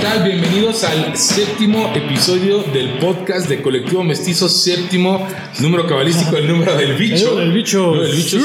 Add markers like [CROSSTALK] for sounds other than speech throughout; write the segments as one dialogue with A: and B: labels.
A: tal? Bienvenidos al séptimo episodio del podcast de Colectivo Mestizo, séptimo número cabalístico, el número del bicho.
B: El bicho.
A: Número del bicho.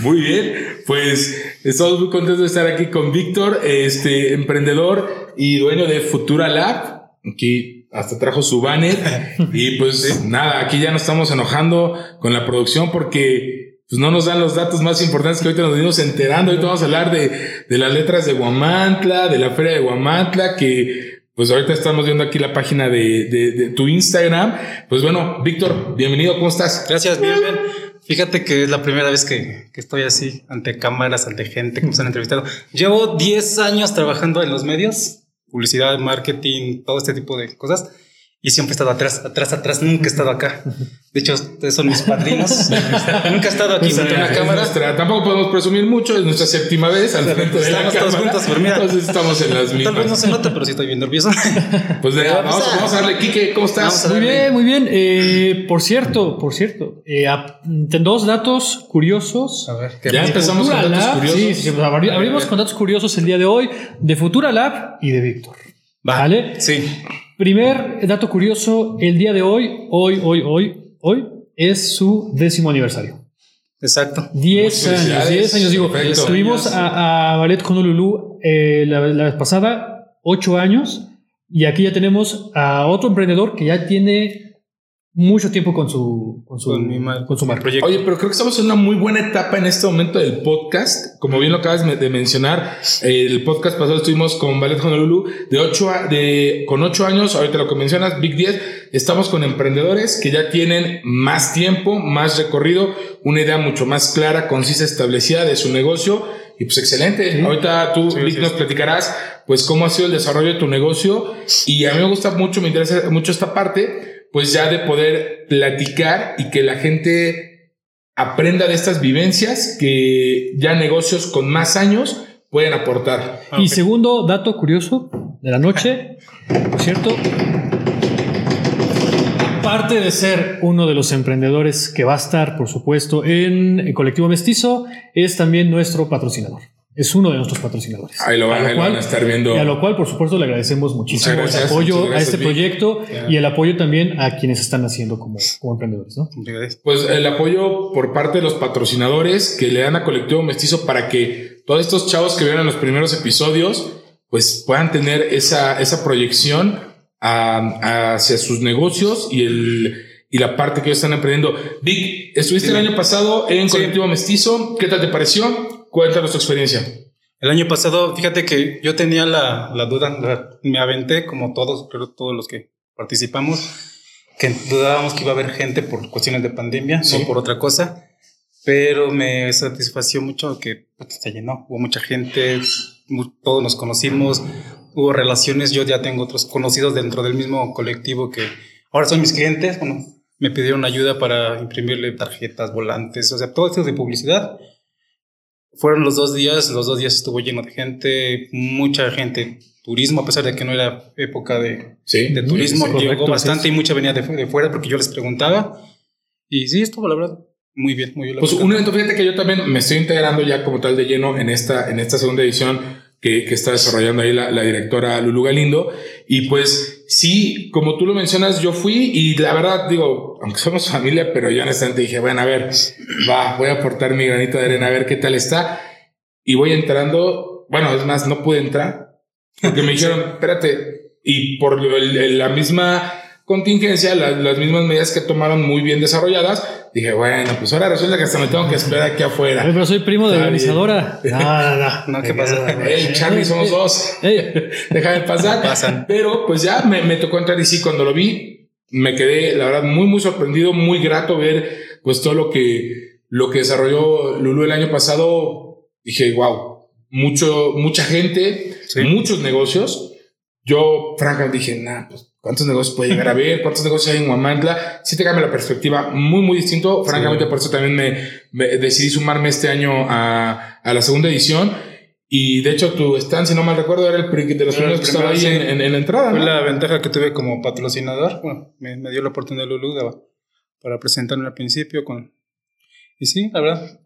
A: Muy bien, pues estamos muy contentos de estar aquí con Víctor, este emprendedor y dueño de Futura Lab, que hasta trajo su banner [LAUGHS] y pues nada, aquí ya nos estamos enojando con la producción porque pues no nos dan los datos más importantes que ahorita nos venimos enterando. Ahorita vamos a hablar de, de las letras de Guamantla, de la feria de Guamantla, que pues ahorita estamos viendo aquí la página de, de, de tu Instagram. Pues bueno, Víctor, bienvenido, ¿cómo estás?
C: Gracias, bien, bien. Fíjate que es la primera vez que, que estoy así, ante cámaras, ante gente que me han entrevistado. Llevo 10 años trabajando en los medios, publicidad, marketing, todo este tipo de cosas. Y siempre he estado atrás, atrás, atrás, nunca he estado acá. De hecho, son mis padrinos. nunca he estado aquí frente una cámara.
A: nuestra- tampoco podemos presumir mucho, es nuestra séptima vez al frente de la
C: Estamos todos
A: cámara.
C: juntos, mira.
A: Entonces estamos en las
C: Tal vez no
A: mismas.
C: se nota, pero sí estoy bien nervioso.
A: Pues vamos,
C: vamos a-
A: vamos a darle, Kike, ¿cómo estás?
B: Muy bien, muy bien. Eh, por cierto, por cierto, eh, dos datos curiosos.
C: A ver, ¿qué
A: Ya empezamos con
B: Futura
A: datos
B: Lab,
A: curiosos.
B: sí, sí, pues, abri- abrimos con datos curiosos el día de hoy de Futura Lab y de Víctor.
C: Va.
B: ¿Vale?
C: Sí.
B: Primer dato curioso, el día de hoy, hoy, hoy, hoy, hoy, es su décimo aniversario.
C: Exacto.
B: 10
A: Muchas
B: años,
A: felicidades.
B: 10 años, digo.
A: Perfecto.
B: Estuvimos a, a Ballet Honolulu eh, la, la vez pasada, 8 años, y aquí ya tenemos a otro emprendedor que ya tiene mucho tiempo con su, con su,
C: Con mi mar-
B: con su marca.
C: proyecto.
A: Oye, pero creo que estamos en una muy buena etapa en este momento del podcast. Como bien lo acabas de mencionar, eh, el podcast pasado estuvimos con Ballet Honolulu de 8 a- de, con 8 años, ahorita lo que mencionas, Big 10, estamos con emprendedores que ya tienen más tiempo, más recorrido, una idea mucho más clara, concisa, establecida de su negocio. Y pues excelente. Ahorita tú,
C: Sí,
A: Vic,
C: sí,
A: nos platicarás pues cómo ha sido el desarrollo de tu negocio. Y a mí me gusta mucho, me interesa mucho esta parte, pues ya de poder platicar y que la gente aprenda de estas vivencias que ya negocios con más años pueden aportar.
B: Y segundo dato curioso de la noche, por cierto, aparte de ser uno de los emprendedores que va a estar, por supuesto, en el colectivo Mestizo, es también nuestro patrocinador. Es uno de nuestros patrocinadores.
A: Ahí lo van-
B: A
A: ahí lo van a estar viendo.
B: Y a lo cual, por supuesto, le agradecemos muchísimo
A: gracias,
B: el apoyo a este
A: Vic.
B: proyecto y el apoyo también a quienes están haciendo como, como emprendedores. ¿no?
A: Pues el apoyo por parte de los patrocinadores que le dan a Colectivo Mestizo para que todos estos chavos que vieron los primeros episodios pues puedan tener esa, esa proyección a- hacia sus negocios y el y la parte que ellos están emprendiendo. Vic, estuviste el año pasado en
C: Sí.
A: Colectivo Mestizo. ¿Qué tal te pareció? Cuéntanos tu experiencia.
C: El año pasado, fíjate que yo tenía la, la duda, la- me aventé como todos, creo todos los que participamos, que dudábamos que iba a haber gente por cuestiones de pandemia,
A: Sí.
C: no por otra cosa, pero me satisfació mucho que pues, se llenó, hubo mucha gente, todos nos conocimos, hubo relaciones, yo ya tengo otros conocidos dentro del mismo colectivo que ahora son mis clientes, bueno, me pidieron ayuda para imprimirle tarjetas, volantes, o sea, todo esto de publicidad. Fueron los dos días, los dos días estuvo lleno de gente, mucha gente, turismo, a pesar de que no era época de,
A: Sí.
C: de turismo,
B: sí,
C: llegó
B: correcto,
C: bastante
B: sí.
C: y mucha venía de, de fuera porque yo les preguntaba. Y sí, estuvo la verdad muy bien, muy bien.
A: Pues un evento, fíjate que yo también me estoy integrando ya como tal de lleno en esta, en esta segunda edición que, que está desarrollando ahí la, la directora Lulu Galindo. Y pues sí, como tú lo mencionas, yo fui y la verdad digo, aunque somos familia, pero yo honestamente dije, bueno, a ver, va, voy a aportar mi granito de arena a ver qué tal está. Y voy entrando, bueno, es más, no pude entrar porque me [LAUGHS] dijeron, espérate, y por el- el- la misma contingencia, la- las mismas medidas que tomaron muy bien desarrolladas, dije, bueno, pues ahora resulta que hasta me tengo que esperar aquí
B: Ay,
A: afuera.
B: pero soy primo de la organizadora. No, [LAUGHS] no, no.
C: No, ¿qué pasa? [LAUGHS]
A: Hey, Charlie, somos dos.
B: Ey, [LAUGHS]
A: Déjame pasar.
C: Pasan.
A: Pero pues ya me, me tocó entrar y sí, cuando lo vi, me quedé, la verdad, muy, muy sorprendido, muy grato ver pues todo lo que, lo que desarrolló Lulu el año pasado. Dije, wow, mucho, mucha gente,
C: Sí.
A: muchos negocios. Yo, francamente, dije, nah, pues, ¿cuántos negocios puede llegar a ver? ¿Cuántos negocios hay en Huamantla? Sí te cambia la perspectiva muy, muy distinto. Francamente, por eso también me, me decidí sumarme este año a, a la segunda edición. Y de hecho, tu stand, si no mal recuerdo, era el de los primeros que estaba ahí
C: primero,
A: en,
C: sí.
A: en- en la entrada.
C: Fue
A: ¿no?
C: la ventaja que tuve como patrocinador. Bueno, me, me dio la oportunidad Lulu de- para presentarme al principio con... Y sí, la verdad,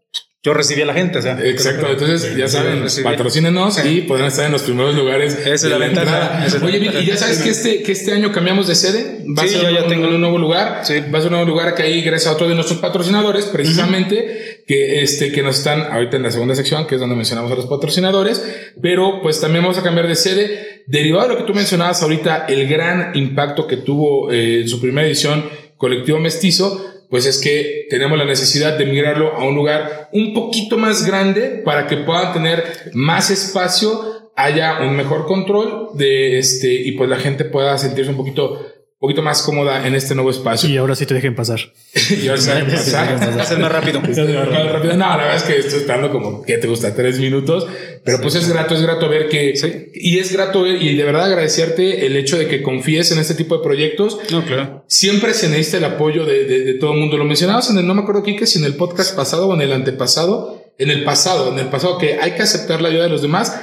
C: yo recibí a la gente. O sea,
A: Exacto, entonces ya saben, patrocínenos y podrán estar en los primeros lugares.
C: Esa es la ventaja.
A: Oye, y ya sabes que este, que este año cambiamos de sede. Va a ser ya un, tengo un nuevo lugar. Sí. Va a ser un nuevo lugar que ahí gracias a otro de nuestros patrocinadores, precisamente, que, este, que nos están ahorita en la segunda sección, que es donde mencionamos a los patrocinadores. Pero pues también vamos a cambiar de sede. Derivado de lo que tú mencionabas ahorita, el gran impacto que tuvo eh, en su primera edición Colectivo Mestizo, pues es que tenemos la necesidad de migrarlo a un lugar un poquito más grande para que puedan tener más espacio, haya un mejor control de este y pues la gente pueda sentirse un poquito poquito más cómoda en este nuevo espacio.
B: Y ahora sí te dejen pasar. [LAUGHS]
A: y ahora sí te dejen pasar. [LAUGHS]
C: Hacer más rápido.
A: No, la verdad es que estoy estando como que te gusta tres minutos, pero pues es grato, es grato ver que y es grato ver y de verdad agradecerte el hecho de que confíes en este tipo de proyectos.
C: No, claro.
A: Siempre se necesita el apoyo de, de, todo el mundo. Lo mencionabas en el, no me acuerdo que si en el podcast pasado o en el antepasado, en el pasado, en el pasado, que hay que aceptar la ayuda de los demás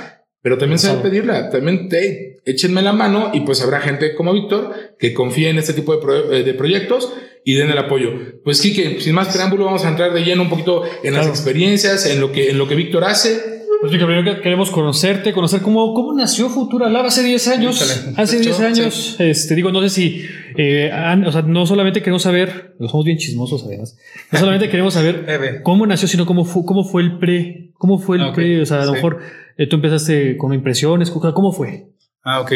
A: pero también se a pedirla, también te, échenme la mano y pues habrá gente como Víctor que confíe en este tipo de, eh, de proyectos y den el apoyo. Pues Kike, sin más preámbulo, vamos a entrar de lleno un poquito en las experiencias, en lo que, en lo que Víctor hace.
B: Pues primero queremos conocerte, conocer cómo, cómo nació Futura Lab hace 10 años. Hace 10 años, este, digo, no sé si, eh, o sea, no solamente queremos saber, somos bien chismosos además, no solamente queremos saber cómo nació, sino cómo fue, cómo fue el pre, cómo fue el ah, pre, o sea, a lo mejor ¿Tú empezaste con impresiones? ¿Cómo fue?
C: Ah, ok.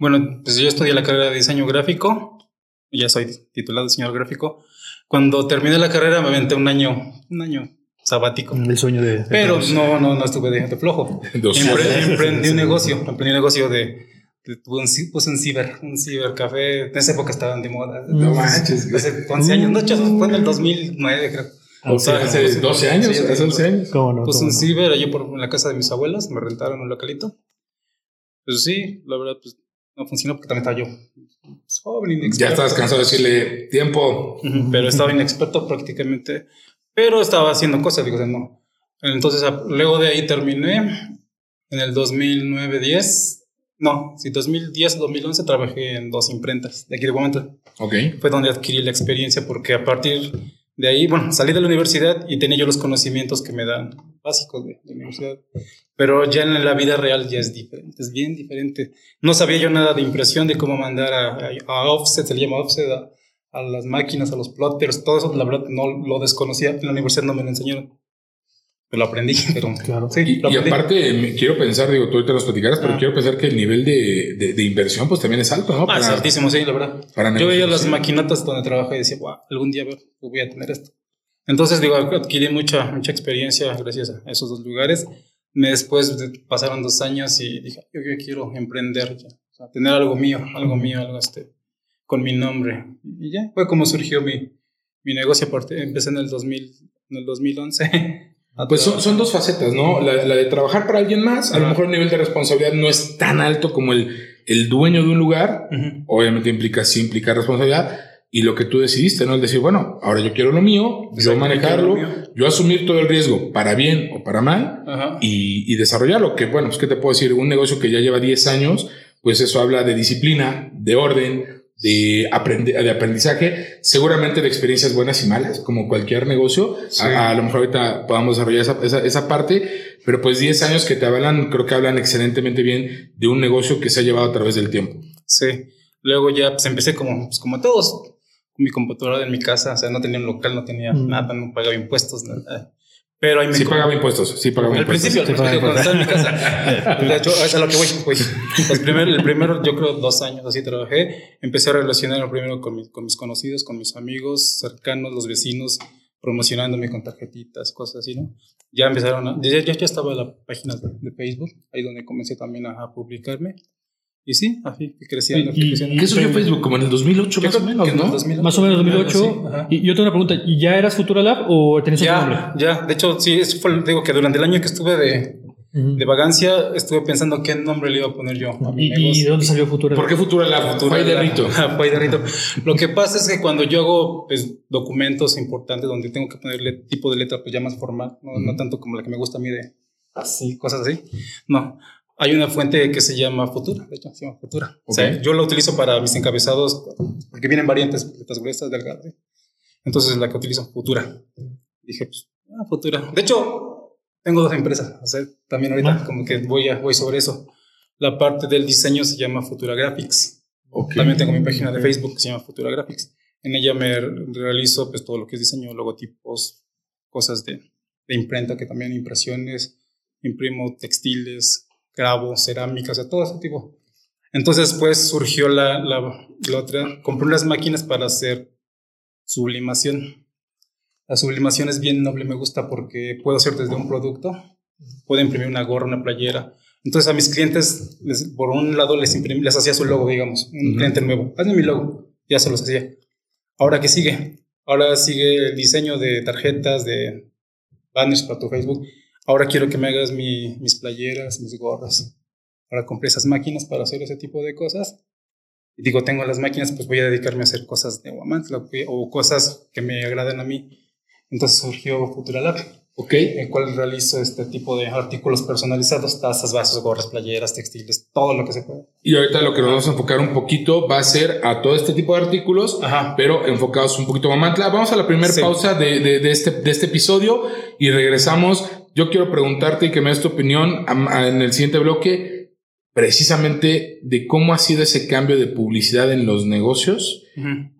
C: Bueno, pues yo estudié la carrera de diseño gráfico. Ya soy titulado diseñador gráfico. Cuando terminé la carrera me aventé un año, un año sabático.
B: El sueño de...
C: Pero no, no, no estuve de gente flojo. [LAUGHS] emprendí un negocio. Emprendí un negocio de... Tuve un, puse un ciber, un cibercafé. En esa época estaban de moda.
A: No manches.
C: Hace 11 años. No, fue en el 2009, creo.
A: O sea, hace 12 años, hace 11 años.
C: ¿Cómo no? Pues un ciber allí por en la casa de mis abuelas, me rentaron un localito. Pues sí, la verdad, pues no funcionó porque también estaba yo
A: pues, joven, inexperto. Ya estabas cansado de decirle tiempo.
C: pero estaba inexperto prácticamente. Pero estaba haciendo cosas, digo, o sea, no. Entonces, luego de ahí terminé. En el 2009-10, no, sí, 2010-2011 trabajé en dos imprentas de aquí de momento.
A: Ok.
C: Fue donde adquirí la experiencia porque a partir de ahí, bueno, salí de la universidad y tenía yo los conocimientos que me dan básicos de, la universidad. Pero ya en la vida real ya es diferente, es bien diferente. No sabía yo nada de impresión, de cómo mandar a, a, offset, se le llama offset, a, las máquinas, a los plotters, todo eso, la verdad, no lo desconocía. En la universidad no me lo enseñaron lo aprendí, [LAUGHS] pero
A: claro. Sí, y, aparte, quiero pensar, digo, tú ahorita los platicarás, pero ah. quiero pensar que el nivel de, de, inversión, pues también es alto, ¿no?
C: Ah, es altísimo, sí, la verdad. Yo veía las maquinatas donde trabajé y decía, wow, algún día voy a tener esto. Entonces, digo, adquirí mucha, mucha experiencia gracias a esos dos lugares. Después pasaron dos años y dije, yo, yo quiero emprender ya, o sea, tener algo mío, algo mío, algo este, con mi nombre. Y ya fue como surgió mi, mi negocio. Empecé en el, 2000, en el 2011.
A: Pues son, son, dos facetas, ¿no? La, la, de trabajar para alguien más, a lo mejor el nivel de responsabilidad no es tan alto como el, el dueño de un lugar, obviamente implica, sí implica responsabilidad, y lo que tú decidiste, ¿no? Es decir, bueno, ahora yo quiero lo mío, yo manejarlo, yo asumir todo el riesgo, para bien o para mal, y, y, desarrollarlo, que bueno, pues qué te puedo decir, un negocio que ya lleva 10 años, pues eso habla de disciplina, de orden, de, de aprendizaje, seguramente de experiencias buenas y malas, como cualquier negocio. A, lo mejor ahorita podamos desarrollar esa, esa, esa, parte, pero pues 10 años que te hablan, creo que hablan excelentemente bien de un negocio que se ha llevado a través del tiempo.
C: Sí. Luego ya pues empecé como, pues, como todos, con mi computadora en mi casa, o sea, no tenía un local, no tenía mm. nada, no pagaba impuestos, nada.
A: Pero ahí me sí pagaba impuestos, sí pagaba
C: al
A: impuestos.
C: Principio, al principio, cuando estaba en mi casa. [LAUGHS] De hecho, es a lo que voy, güey. Los primeros, el primero, yo creo, dos años así trabajé. Empecé a relacionarme primero con, mis, con mis conocidos, con mis amigos cercanos, los vecinos, promocionándome con tarjetitas, cosas así, ¿no? Ya empezaron a... Ya, ya, estaba en la página de, Facebook, ahí donde comencé también a, a publicarme. Y sí, así, creciendo.
A: ¿Y, creciendo. ¿Y eso fue Facebook? Como en el 2008 más o menos, ¿no?
B: más o menos 2008. y yo tengo una pregunta, ¿y ya eras Futura Lab o tenías
C: otro nombre? Ya, de hecho, sí, eso fue, digo que durante el año que estuve de, de vagancia, estuve pensando qué nombre le iba a poner yo a
B: mi ¿Y, negocio. ¿Y de dónde salió Futura
A: Lab? ¿Por qué Futura Lab? Futura de Rito.
C: Fue de Rito. [LAUGHS] Lo que pasa es que cuando yo hago pues, documentos importantes donde tengo que ponerle tipo de letra pues ya más formal, no, no tanto como la que me gusta a mí de así, cosas así. No, hay una fuente que se llama Futura, de hecho, se llama Futura. yo la utilizo para mis encabezados, porque vienen variantes, letras gruesas, delgadas. Entonces, la que utilizo, Futura. Dije, pues, Ah, futura. De hecho, tengo dos empresas. O sea, también ahorita como que voy, a, voy sobre eso. La parte del diseño se llama Futura Graphics. También tengo mi página de Facebook que se llama Futura Graphics. En ella me realizo pues todo lo que es diseño, logotipos, cosas de, de imprenta, que también impresiones, imprimo textiles, grabo, cerámica, o sea, todo ese tipo. Entonces, pues surgió la, la, la otra, compré unas máquinas para hacer sublimación. La sublimación es bien noble, me gusta porque puedo hacer desde un producto, puedo imprimir una gorra, una playera. Entonces a mis clientes, por un lado les, imprimí, les hacía su logo, digamos, un cliente nuevo, hazme mi logo, ya se los hacía. Ahora, ¿qué sigue? Ahora sigue el diseño de tarjetas, de banners para tu Facebook. Ahora quiero que me hagas mis playeras, mis gorras. Ahora compré esas máquinas para hacer ese tipo de cosas. Y digo, tengo las máquinas, pues voy a dedicarme a hacer cosas de Wamantla o cosas que me agradan a mí. Entonces surgió Futura Lab.
A: Ok.
C: En cual realizo este tipo de artículos personalizados, tazas, vasos, gorras, playeras, textiles, todo lo que se pueda.
A: Y ahorita lo que nos vamos a enfocar un poquito va a ser a todo este tipo de artículos, pero enfocados un poquito a Mantla. Vamos a la primera pausa de, de, de, este, de este episodio y regresamos. Yo quiero preguntarte y que me des tu opinión en el siguiente bloque precisamente de cómo ha sido ese cambio de publicidad en los negocios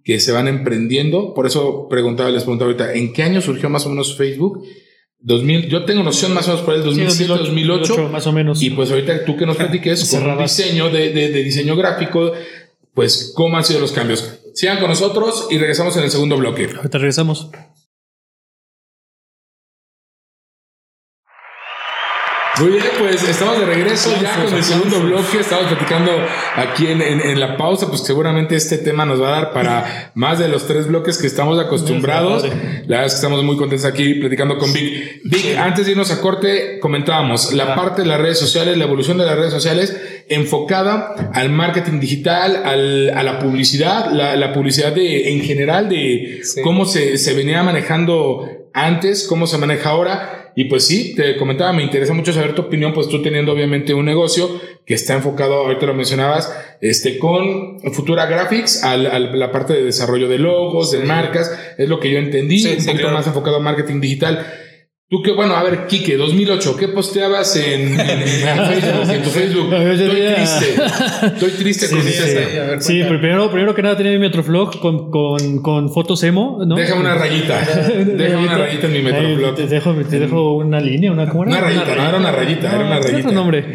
A: que se van emprendiendo. Por eso preguntaba, les preguntaba ahorita, ¿en qué año surgió más o menos Facebook? 2000, yo tengo noción más o menos por el 2007, 2008,
B: más o menos.
A: Y pues ahorita tú que nos [LAUGHS] platiques con un diseño de, de, de, diseño gráfico, pues cómo han sido los cambios. Sigan con nosotros y regresamos en el segundo bloque.
B: Ahorita regresamos.
A: Muy bien, pues estamos de regreso ya con el segundo bloque. Estamos platicando aquí en, en, la pausa, pues seguramente este tema nos va a dar para [LAUGHS] más de los tres bloques que estamos acostumbrados. La verdad es que estamos muy contentos aquí platicando con Vic. Vic, antes de irnos a corte, comentábamos la parte de las redes sociales, la evolución de las redes sociales enfocada al marketing digital, al, a la publicidad, la, la publicidad de, en general de cómo se, se venía manejando antes, cómo se maneja ahora y pues sí, te comentaba, me interesa mucho saber tu opinión, pues tú teniendo obviamente un negocio que está enfocado, ahorita lo mencionabas, este, con Futura Graphics, a la parte de desarrollo de logos, de marcas, es lo que yo entendí, sí, un poquito más enfocado a marketing digital. Tú que, bueno, a ver, Kike, 2008, ¿qué posteabas en, en, en Facebook, en tu Facebook? [LAUGHS] Estoy triste. Estoy triste
B: sí,
A: con
B: sí. Sí, sí primero, primero que nada tenía mi Metroflog con, con, con fotos emo, ¿no?
A: Déjame una rayita. Déjame [LAUGHS] una rayita en mi Metroflog.
B: Te dejo, te dejo una línea, una, ¿cómo era?
A: Una rayita, no era una rayita, era una rayita.
B: otro nombre.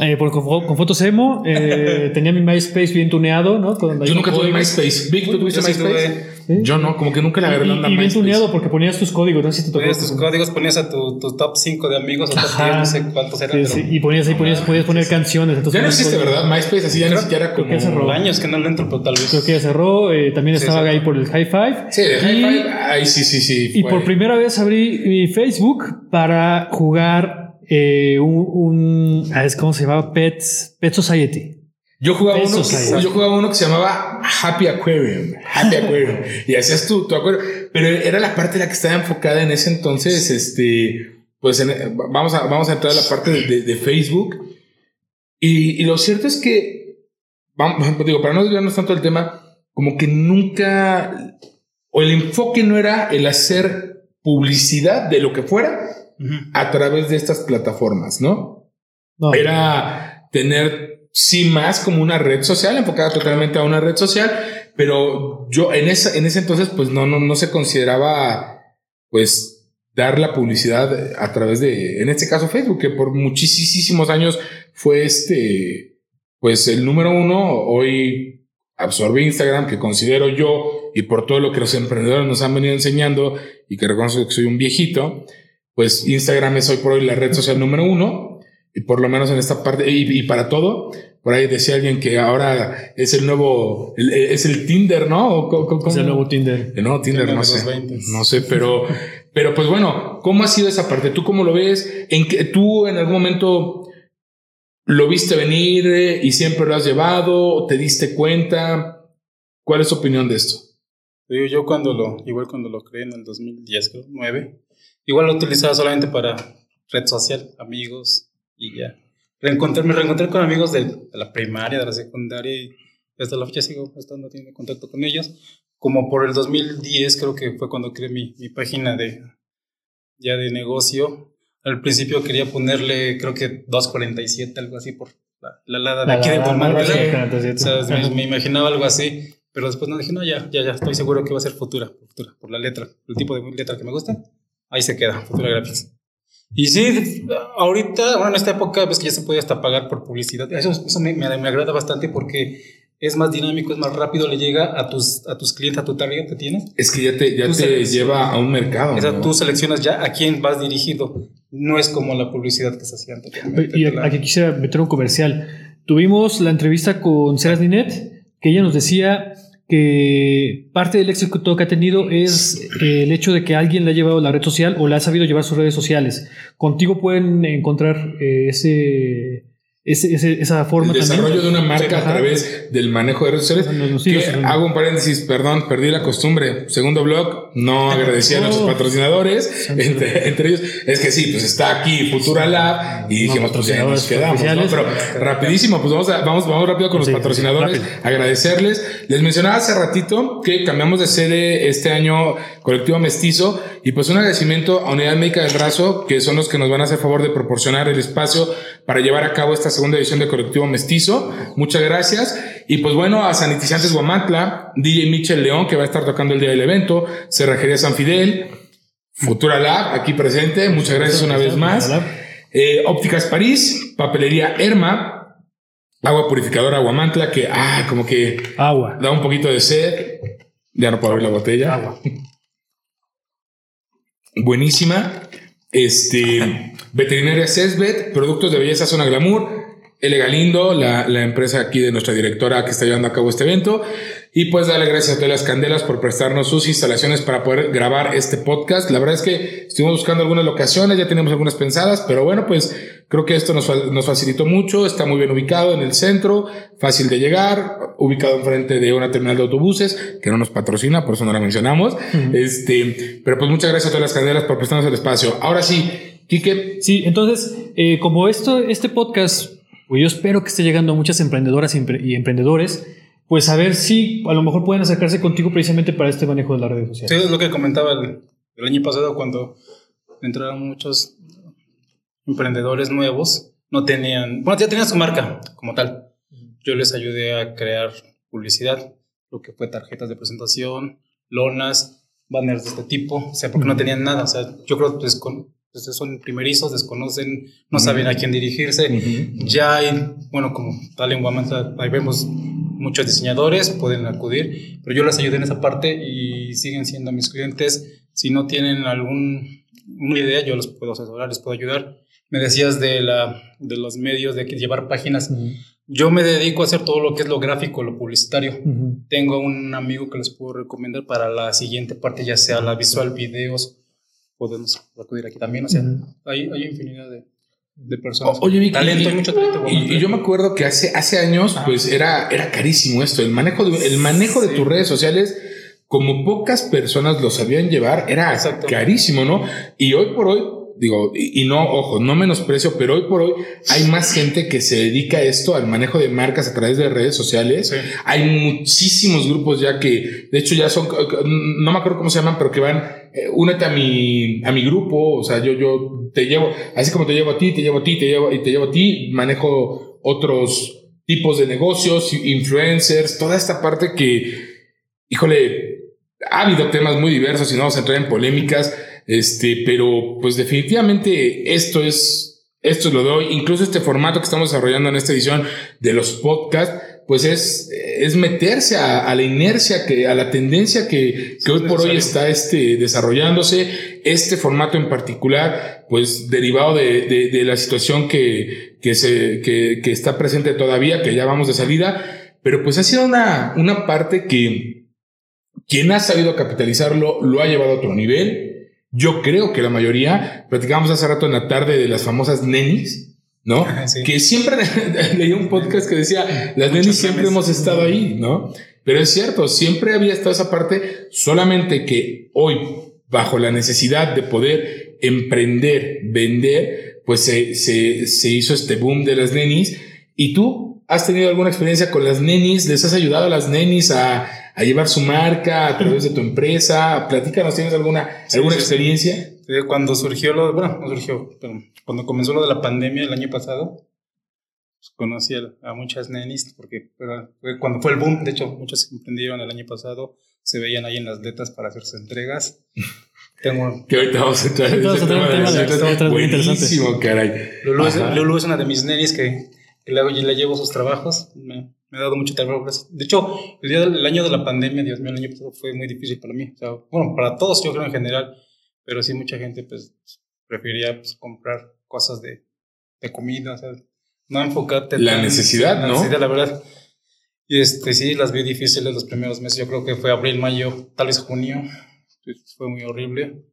B: Eh, por, con, con, fotos emo, eh, [LAUGHS] tenía mi MySpace bien tuneado, ¿no?
A: Yo nunca tuve MySpace. Vic, ¿tú tuviste MySpace?
B: ¿Sí?
A: Yo no, como que nunca le agarré la onda
B: Y bien tuneado porque ponías tus códigos, no sé si te
C: Ponías tus códigos, ponías a tu, tu top 5 de amigos o top 10, no sé cuántos eran.
B: Sí, sí. Y ponías ahí, ponías, podías poner canciones.
A: Entonces ya no existe, ¿verdad? MySpace así ya ni siquiera como...
B: que cerró.
C: años que no le entro, pero tal vez.
B: Creo que ya cerró. Eh, también estaba ahí por el High Five.
A: Sí, el High Five. Ay, sí, sí, sí.
B: Y por primera vez abrí mi Facebook para jugar eh, un, un ah, ¿cómo se llamaba? Pets, Pet Society.
A: Yo jugaba, uno que, yo jugaba uno que se llamaba Happy Aquarium. Happy Aquarium. y hacías tu, tu acuario. Pero era la parte en la que estaba enfocada en ese entonces. Este, pues en, vamos, a, vamos a entrar a la parte de, de, de Facebook. Y, y, lo cierto es que, vamos, digo, para no desviarnos tanto del tema, como que nunca, o el enfoque no era el hacer publicidad de lo que fuera uh -huh. a través de estas plataformas, ¿no? no era tener sí más como una red social, enfocada totalmente a una red social, pero yo en, esa, en ese entonces pues no, no, no se consideraba pues dar la publicidad a través de, en este caso Facebook, que por muchísimos años fue este, pues el número uno, hoy absorbe Instagram, que considero yo, y por todo lo que los emprendedores nos han venido enseñando, y que reconozco que soy un viejito, pues Instagram es hoy por hoy la red social número uno, y por lo menos en esta parte, y, y, para todo, por ahí decía alguien que ahora es el nuevo, el, es el Tinder, ¿no?
B: ¿Cómo, cómo? Es el nuevo Tinder.
A: El nuevo Tinder, no sé. No sé, pero, pero pues bueno, ¿cómo ha sido esa parte? ¿Tú cómo lo ves? ¿En que tú en algún momento lo viste venir y siempre lo has llevado? ¿Te diste cuenta? ¿Cuál es tu opinión de esto?
C: Yo, yo cuando lo, igual cuando lo creé en el 2010, creo, 9, igual lo utilizaba solamente para red social, amigos, y ya. Reencontré, me reencontré con amigos de, de, la primaria, de la secundaria y hasta la fecha sigo estando en contacto con ellos. Como por el 2010 creo que fue cuando creé mi, mi página de, ya de negocio. Al principio quería ponerle, creo que 2.47, algo así, por la, la lada de aquí de Guamantla. O sea, me, me, imaginaba algo así, pero después no dije, no, ya, ya, ya, estoy seguro que va a ser futura, futura, por la letra, el tipo de letra que me gusta. Ahí se queda, Futura Graphics. Y sí, ahorita, bueno, en esta época, ves que ya se puede hasta pagar por publicidad. Eso, eso me, me, me agrada bastante porque es más dinámico, es más rápido, le llega a tus, a tus clientes, a tu target que tienes.
A: Es que ya te, ya te lleva a un mercado.
C: O sea, tú seleccionas ya a quién vas dirigido. No es como la publicidad que se hacía antes.
B: Y aquí quisiera meter un comercial. Tuvimos la entrevista con Ceras Ninet, que ella nos decía que parte del éxito que ha tenido es el hecho de que alguien le ha llevado la red social o le ha sabido llevar sus redes sociales. Contigo pueden encontrar eh, ese ese, esa forma
A: el desarrollo de una marca a través del manejo de redes sociales. hago un paréntesis, perdón, perdí la costumbre. Segundo blog, no [LAUGHS] agradecí a nuestros patrocinadores. Entre, entre, ellos, es que sí, pues está aquí Futura Lab y dijimos, pues ya nos quedamos. Pero rapidísimo, pues vamos, vamos, vamos rápido con los patrocinadores. Agradecerles. Les mencionaba hace ratito que cambiamos de sede este año colectivo mestizo y pues un agradecimiento a Unidad Médica del Razo, que son los que nos van a hacer favor de proporcionar el espacio para llevar a cabo esta segunda edición de Colectivo Mestizo. Muchas gracias. Y pues bueno, a Sanitizantes Guamantla, DJ Michel León, que va a estar tocando el día del evento, Cerrajería San Fidel, Futura Lab, aquí presente. Muchas gracias una vez más. Eh, Ópticas París, Papelería Herma, Agua Purificadora Guamantla, que, ah, como que...
B: Agua.
A: Da un poquito de sed. Ya no puedo abrir la botella. Agua. Buenísima. Este, Veterinaria Cesbet, Productos de Belleza Zona Glamour, L. Galindo, la, la, empresa aquí de nuestra directora que está llevando a cabo este evento. Y pues darle gracias a todas las candelas por prestarnos sus instalaciones para poder grabar este podcast. La verdad es que estuvimos buscando algunas locaciones, ya tenemos algunas pensadas, pero bueno, pues creo que esto nos, nos facilitó mucho. Está muy bien ubicado en el centro, fácil de llegar, ubicado enfrente de una terminal de autobuses que no nos patrocina, por eso no la mencionamos. Este, pero pues muchas gracias a todas las candelas por prestarnos el espacio. Ahora sí, Quique.
B: Sí, entonces, eh, como esto, este podcast, pues yo espero que esté llegando a muchas emprendedoras y emprendedores pues a ver si a lo mejor pueden acercarse contigo precisamente para este manejo de las redes sociales.
C: Sí, es lo que comentaba el, año pasado cuando entraron muchos emprendedores nuevos, no tenían, bueno, ya tenían su marca como tal. Yo les ayudé a crear publicidad, lo que fue tarjetas de presentación, lonas, banners de este tipo, o sea, porque no tenían nada, o sea, yo creo que con, pues, son primerizos, desconocen, no saben a quién dirigirse. Ya hay, bueno, como tal en Guamanta, ahí vemos muchos diseñadores, pueden acudir, pero yo les ayudé en esa parte y siguen siendo mis clientes. Si no tienen alguna idea, yo los puedo asesorar, les puedo ayudar. Me decías de, la, de los medios, de llevar páginas. Yo me dedico a hacer todo lo que es lo gráfico, lo publicitario. Tengo un amigo que les puedo recomendar para la siguiente parte, ya sea la visual, videos, podemos acudir aquí también. O sea, hay, hay infinidad de, de personas.
A: Oye, Vicky, talento, y, mucho talento. Y, yo me acuerdo que hace, hace años, pues era, era carísimo esto. El manejo de, el manejo de tus redes sociales, como pocas personas lo sabían llevar, era carísimo, ¿no? Y hoy por hoy, digo, y, no, ojo, no menosprecio, pero hoy por hoy hay más gente que se dedica a esto, al manejo de marcas a través de redes sociales. Hay muchísimos grupos ya que, de hecho, ya son, no me acuerdo cómo se llaman, pero que van, eh, únete a mi, a mi grupo, o sea, yo, yo te llevo, así como te llevo a ti, te llevo a ti, te llevo, y te llevo a ti, manejo otros tipos de negocios, influencers, toda esta parte que, híjole, ha habido temas muy diversos y no vamos a entrar en polémicas este, pero pues definitivamente esto es, esto es lo de hoy. Incluso este formato que estamos desarrollando en esta edición de los podcasts, pues es, es meterse a, la inercia, que, a la tendencia que, que hoy por hoy está este, desarrollándose. Este formato en particular, pues derivado de, de, de la situación que, que, se, que, que está presente todavía, que ya vamos de salida, pero pues ha sido una, una parte que quien ha sabido capitalizarlo lo ha llevado a otro nivel yo creo que la mayoría, platicábamos hace rato en la tarde de las famosas nenis, ¿no? [LAUGHS] Que siempre [LAUGHS] leí un podcast que decía, las nenis siempre hemos estado ahí, ¿no? Pero es cierto, siempre había estado esa parte, solamente que hoy, bajo la necesidad de poder emprender, vender, pues se, se, se hizo este boom de las nenis. ¿Y tú has tenido alguna experiencia con las nenis? ¿Les has ayudado a las nenis a, a llevar su marca a través de tu empresa? Platícanos, ¿tienes alguna, alguna experiencia?
C: Cuando surgió lo, bueno, no surgió, pero cuando comenzó lo de la pandemia el año pasado, pues, conocí a, muchas nenis, porque fue cuando fue el boom, de hecho, muchos emprendieron el año pasado, se veían ahí en las letras para hacer sus entregas. [LAUGHS]
A: Tengo, que ahorita vamos a entrar en ese tema de las letras. Buenísimo, caray.
C: Lulu es, Lulu es, una de mis nenis que, que le, le, llevo sus trabajos. Me, me, ha dado mucho trabajo. De hecho, el, día del, año de la pandemia, Dios mío, el año pasado fue muy difícil para mí. O sea, bueno, para todos, yo creo en general, pero sí mucha gente pues prefería pues, comprar cosas de, de comida, o sea, no enfocarte
A: la necesidad, ¿no? La necesidad,
C: la verdad. Y este, sí, las vi difíciles los primeros meses. Yo creo que fue abril, mayo, tal vez junio. Fue muy horrible.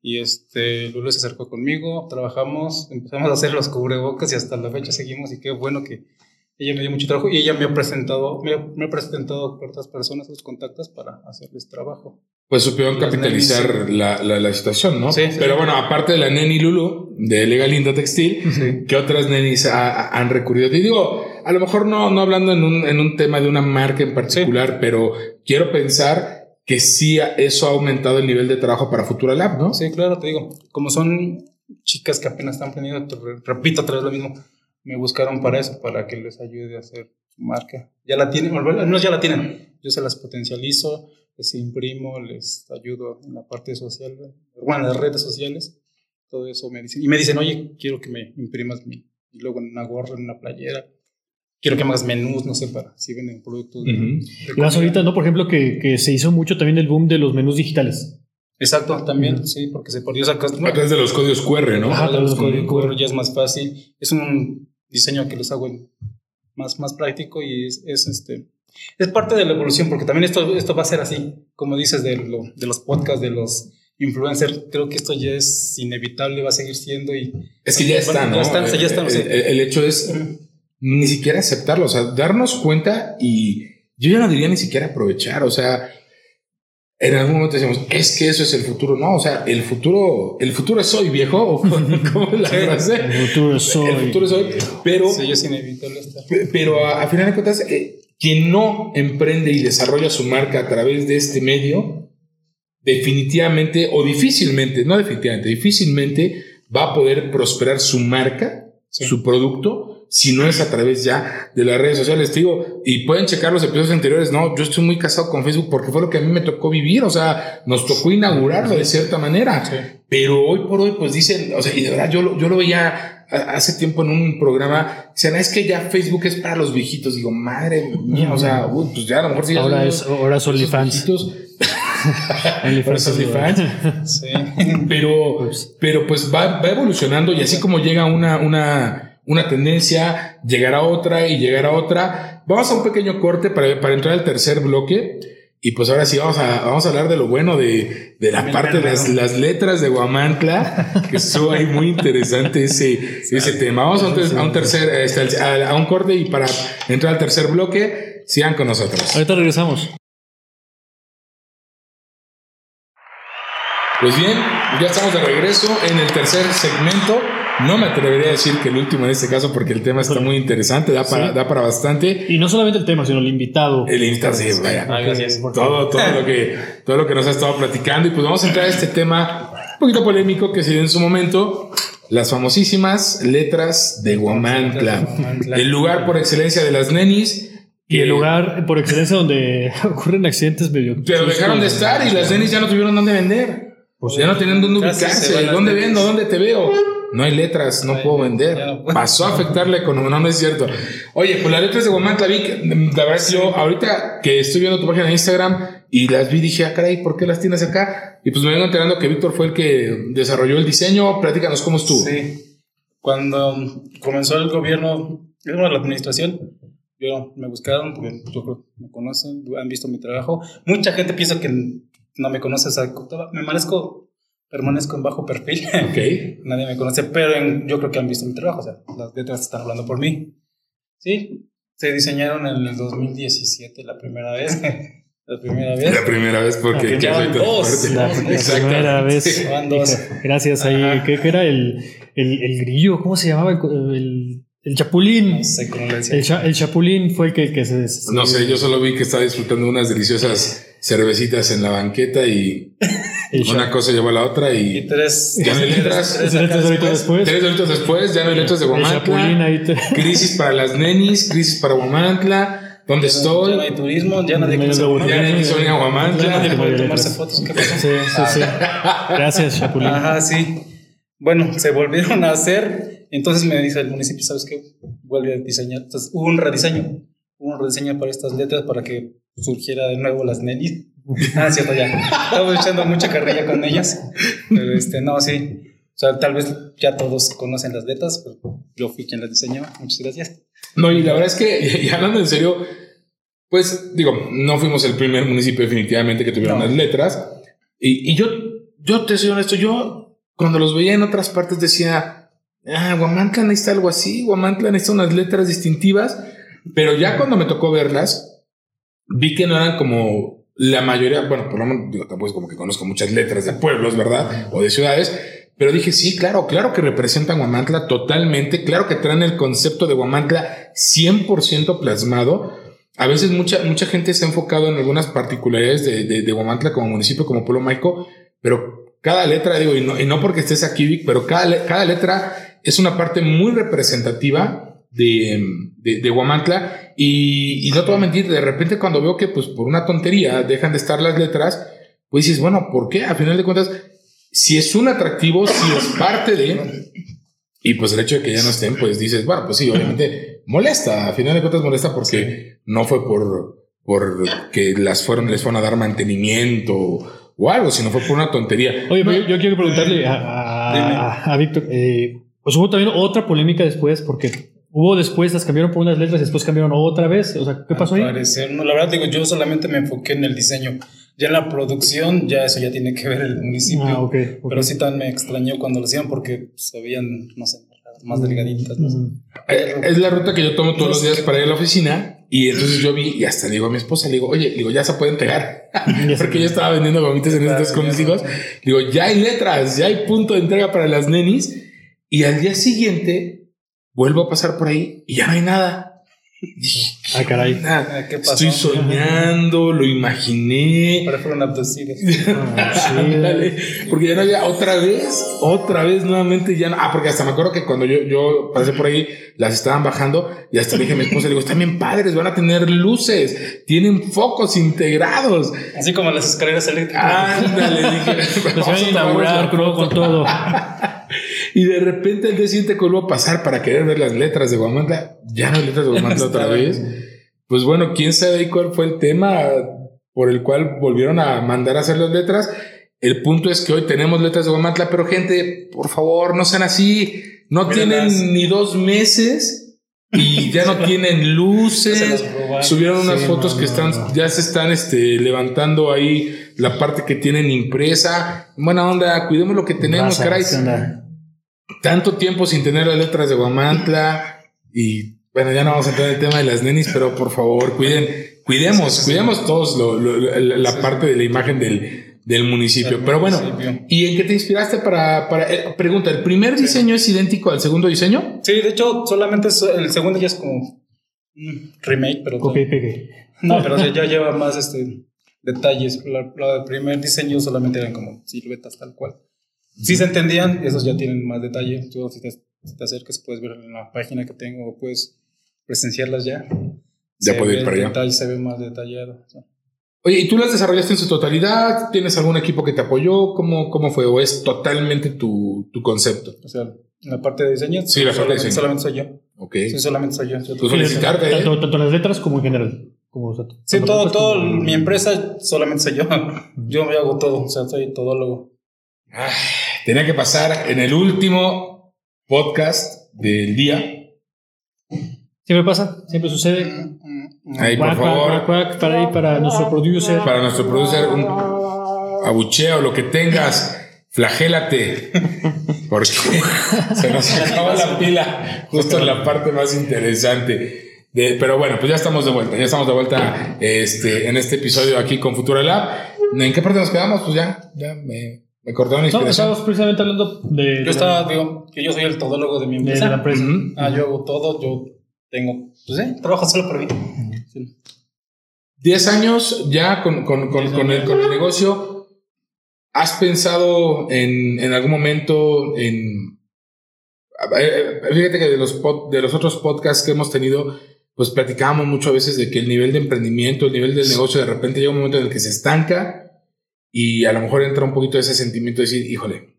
C: Y este, Lulu se acercó conmigo, trabajamos, empezamos a hacer los cubrebocas y hasta la fecha seguimos. Y qué bueno que ella me dio mucho trabajo y ella me ha presentado, me, me ha presentado a otras personas, los contactos para hacerles trabajo.
A: Pues supieron capitalizar la, la, la, situación, ¿no? Sí, Pero bueno, aparte de la neni Lulu, de Legal Linda Textil, ¿qué otras nenis han recurrido? Te digo, a lo mejor no, no hablando en un, en un tema de una marca en particular, pero quiero pensar que sí eso ha aumentado el nivel de trabajo para Futura Lab, ¿no?
C: Sí, claro, te digo, como son chicas que apenas están aprendiendo, repito otra vez lo mismo, me buscaron para eso, para que les ayude a hacer su marca. Ya la tienen, no ya la tienen, yo se las potencializo, les imprimo, les ayudo en la parte social, bueno, en las redes sociales, todo eso me dicen. Y me dicen, oye, quiero que me imprimas mi, y luego en una gorra, en una playera. Quiero que hagas menús, no sé, para si venden productos.
B: Uh ahorita, ¿no? Por ejemplo, que, que se hizo mucho también el boom de los menús digitales.
C: Exacto, también, sí, porque se perdió esa
A: costumbre. A través de los códigos QR, ¿no?
C: Ajá, los códigos QR ya es más fácil. Es un diseño que les hago más, más práctico y es, es este es parte de la evolución, porque también esto, esto va a ser así, como dices, de, lo, de los podcasts, de los influencers, creo que esto ya es inevitable, va a seguir siendo y...
A: Es que ya está, ¿no? Ya ya están, el, hecho es ni siquiera aceptarlo, o sea, darnos cuenta y yo ya no diría ni siquiera aprovechar, o sea, en algún momento decimos, es que eso es el futuro. No, o sea, el futuro, el futuro es hoy, viejo. ¿O [LAUGHS] cómo la frase?
B: El futuro es hoy.
A: El futuro es hoy. Pero,
C: sí, es inevitable
A: Pero a, final de cuentas, eh, quien no emprende y desarrolla su marca a través de este medio, definitivamente o difícilmente, no definitivamente, difícilmente va a poder prosperar su marca, su producto, si no es a través ya de las redes sociales. Te digo, y pueden checar los episodios anteriores. No, yo estoy muy casado con Facebook porque fue lo que a mí me tocó vivir. O sea, nos tocó inaugurarlo de cierta manera. Pero hoy por hoy, pues dicen, o sea, y de verdad yo, yo lo veía hace tiempo en un programa. Dicen, es que ya Facebook es para los viejitos. Digo, madre mía, o sea, pues ya a lo mejor sí.
B: Ahora es, ahora es OnlyFans.
A: sí. [LAUGHS] [LAUGHS] Pero, pero pues va, va evolucionando y así como llega una, una, una tendencia, llegar a otra y llegar a otra. Vamos a un pequeño corte para, para entrar al tercer bloque. Y pues ahora sí vamos a, vamos a hablar de lo bueno de, de la parte de las, las, letras de Guamantla, que [LAUGHS] estuvo ahí muy interesante ese, ese tema. Vamos a un, a un tercer, este, a, a un corte y para entrar al tercer bloque, sigan con nosotros.
B: Ahorita regresamos.
A: Pues bien, ya estamos de regreso en el tercer segmento no me atrevería a decir que el último en este caso porque el tema está muy interesante, da para, da para bastante.
B: Y no solamente el tema, sino el invitado.
A: El invitado, sí, vaya. gracias. Todo, todo, lo que, todo lo que nos ha estado platicando. Y pues vamos a entrar a este tema un poquito polémico que se dio en su momento. Las famosísimas letras de Guamantla. El lugar por excelencia de las nenis.
B: Y el lugar por excelencia donde [LAUGHS] ocurren accidentes medio.
A: Pero dejaron de estar y las nenis ya no tuvieron dónde vender. Pues ya no tenían dónde ubicarse. ¿Dónde vendo? ¿Dónde te veo? No hay letras, no, puedo vender. Pasó a afectar la economía, no, no es cierto. Oye, pues las letras de Guamantla vi, la verdad es yo ahorita que estoy viendo tu página de Instagram y las vi, dije, ah, caray, ¿por qué las tienes acá? Y pues me vengo enterando que Víctor fue el que desarrolló el diseño, platícanos cómo estuvo.
C: Sí, cuando comenzó el gobierno, la administración, yo, me buscaron, porque yo creo me conocen, han visto mi trabajo. Mucha gente piensa que no me conoce, o sea, me merezco permanezco en bajo perfil.
A: Okay. [LAUGHS]
C: Nadie me conoce, pero yo creo que han visto mi trabajo, o sea, las letras están hablando por mí. Sí, se diseñaron en el 2017 la primera vez. [LAUGHS] La primera vez.
A: La primera vez porque
B: ya
A: van
B: dos. La, primera vez. Van dos. [LAUGHS] Gracias ahí. ¿Qué, era el, el, el, grillo? ¿Cómo se llamaba? El, el chapulín.
C: No sé cómo le
B: el, el, chapulín fue el que, que se,
A: No sé, yo solo vi que estaba disfrutando unas deliciosas cervecitas en la banqueta y Una cosa llevó a la otra y,
C: Y tres.
A: ya no hay letras.
B: Tres horitos después.
A: Tres minutos después, ya no hay letras de Guamantla. Crisis para las nenis, crisis para Guamantla. ¿Dónde
C: Ya no
A: estoy?
C: hay turismo, ya nadie
A: Ya quiso venir a
C: Ya
A: Guamantla.
C: nadie puede tomarse fotos. ¿Qué pasó?
B: Sí, sí, sí. Gracias, Chapulín.
C: Ajá, sí. Bueno, se volvieron a hacer. Entonces me dice el municipio, ¿sabes qué? Vuelve a diseñar. Entonces hubo un rediseño. Hubo un rediseño para estas letras para que surgiera de nuevo las nenis. Ah, cierto, ya. Estamos echando mucha carrilla con ellas. Pero este, no, sí. O sea, tal vez ya todos conocen las letras, pero yo fui quien las diseñó. Muchas gracias.
A: No, y la verdad es que, y hablando en serio, pues digo, no fuimos el primer municipio definitivamente que tuvieron
C: No.
A: las letras. Y, y yo, yo te soy honesto, yo cuando los veía en otras partes decía, ah, Guamantla necesita algo así, Guamantla necesita unas letras distintivas, pero ya cuando me tocó verlas, vi que no eran como la mayoría, bueno, por lo menos, digo, tampoco es como que conozco muchas letras de pueblos, ¿verdad? O de ciudades, pero dije, sí, claro, claro que representan Guamantla totalmente, claro que traen el concepto de Guamantla 100% plasmado. A veces mucha, mucha gente se ha enfocado en algunas particularidades de, de, de Guamantla como municipio, como pueblo mágico, pero cada letra, digo, y no, y no porque estés aquí, Vic, pero cada, cada letra es una parte muy representativa de, de, de Guamantla. Y, y no te voy a mentir, de repente cuando veo que, pues, por una tontería dejan de estar las letras, pues dices, bueno, ¿por qué? A final de cuentas, si es un atractivo, si es parte de. Y pues el hecho de que ya no estén, pues dices, bueno, pues sí, obviamente molesta. A final de cuentas molesta porque no fue por, por que las fueron, les fueron a dar mantenimiento o algo, sino fue por una tontería.
B: Oye, pero yo, yo quiero preguntarle a, a, a Víctor, eh, pues hubo también otra polémica después, porque hubo después, las cambiaron por unas letras y después cambiaron otra vez. O sea, ¿qué pasó ahí?
C: Parecer, no, la verdad digo, yo solamente me enfoqué en el diseño. Ya en la producción, ya eso ya tiene que ver el municipio.
B: Ah, ok. ok.
C: Pero sí tan me extrañó cuando lo hacían porque se veían, no sé, más delgaditas. no sé.
B: Ujú.
A: Eh, Es la ruta que yo tomo todos los días para ir a la oficina. Y entonces yo vi y hasta le digo a mi esposa, le digo, oye, le digo, ya se pueden pegar. [LAUGHS] Porque yo estaba vendiendo gomitas en estos con mis hijos. Le digo, ya hay letras, ya hay punto de entrega para las nenis. Y al día siguiente vuelvo a pasar por ahí y ya no hay nada. Dije,
B: Ah, caray.
A: nada.
C: Ah, ¿Qué pasó?
A: Estoy soñando, lo imaginé.
C: Ahora fueron abducidos. [LAUGHS]
A: Porque ya no había otra vez, otra vez nuevamente ya no. Ah, porque hasta me acuerdo que cuando yo, yo pasé por ahí, las estaban bajando y hasta le dije a mi esposa, le digo, están bien padres, van a tener luces, tienen focos integrados.
C: Así como las escaleras eléctricas.
A: Ándale, dije, [LAUGHS]
B: Los
A: vamos
B: van a inaugurar con, con todo. [LAUGHS]
A: Y de repente el día siguiente que vuelvo a pasar para querer ver las letras de Guamantla, ya no hay letras de [LAUGHS] Guamantla otra vez. Pues bueno, quién sabe cuál fue el tema por el cual volvieron a mandar a hacer las letras. El punto es que hoy tenemos letras de Guamantla, pero gente, por favor, no sean así. No
C: Míralas.
A: tienen ni dos meses y ya no [LAUGHS] tienen luces. Subieron unas
B: Sí,
A: fotos
B: no,
A: que están,
B: no.
A: ya se están este, levantando ahí la parte que tienen impresa. Buena onda, cuidemos lo que tenemos,
B: Raza,
A: caray. Tanto tiempo sin tener las letras de Guamantla y bueno, ya no vamos a entrar en el tema de las nenis, pero por favor, cuiden, cuidemos, cuidemos todos lo- lo- la, parte de la imagen del, del municipio. Pero bueno. ¿y en qué te inspiraste para, para eh, pregunta, ¿el primer diseño es idéntico al segundo diseño?
C: Sí, de hecho, solamente es- el segundo ya es como un remake, pero.
B: Copia y pegue.
C: No, pero ya lleva más este, detalles. Del primer diseño solamente eran como siluetas tal cual. Si se entendían, esos ya tienen más detalle. Tú, si te, si te acercas, puedes ver en la página que tengo, puedes presenciarlas ya.
A: Ya
C: Se
A: puedo ir para allá.
C: detalle, se ve más detallado. o.
A: Oye, ¿y tú las desarrollaste en su totalidad? ¿Tienes algún equipo que te apoyó? ¿Cómo, cómo fue? ¿O es totalmente tu, tu concepto?
C: O sea, en la parte de diseño,
A: Sí, la parte de
C: solamente,
A: diseño.
C: solamente soy yo.
A: Ok.
C: Sí, solamente soy yo. Yo-
A: Pues felicitarte. ¿eh?
B: Tanto, tanto las letras como en general. Como, o sea,
C: Sí, todo, todo,
B: como-
C: mi empresa solamente soy yo. Yo me hago todo, o sea, soy todólogo.
A: Ay, tenía que pasar en el último podcast del día.
B: Siempre pasa, siempre sucede.
A: Ahí, por
B: Cuac,
A: favor.
B: cuac, cuac, cuac, para ahí, para nuestro producer.
A: Para nuestro producer, un abucheo, lo que tengas, flagélate. Porque [LAUGHS] se nos acaba la pila justo en la parte más interesante. De- pero bueno, pues ya estamos de vuelta. Ya estamos de vuelta este, en este episodio aquí con Futura Lab. ¿En qué parte nos quedamos? Pues ya, ya me, me cortaron la
B: No,
A: inspiración.
B: estábamos precisamente hablando de, de
C: Yo estaba, digo, que yo soy el todólogo de mi
B: de
C: empresa.
B: la empresa.
A: Ujú.
C: Ah, yo hago todo, yo tengo, pues sí, trabajo solo para mí. Sí.
A: 10 años ya con, con, con, con el, con el negocio. ¿has pensado en, en algún momento en... eh, Fíjate que de los, pod- de los otros podcasts que hemos tenido, pues platicábamos mucho a veces de que el nivel de emprendimiento, el nivel del negocio, de repente llega un momento en el que se estanca y a lo mejor entra un poquito ese sentimiento de decir, híjole,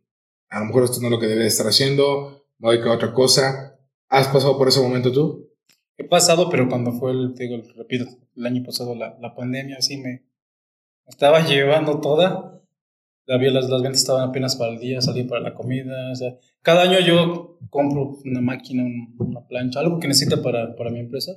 A: a lo mejor esto no es lo que debe de estar haciendo, me voy a otra cosa. ¿Has pasado por ese momento tú?
C: He pasado, pero cuando fue el, te digo, repito, el año pasado la, la pandemia, sí me estaba llevando toda. Había las, las ventas estaban apenas para el día, salía para la comida. O sea, cada año yo compro una máquina, un- una plancha, algo que necesite para, para mi empresa.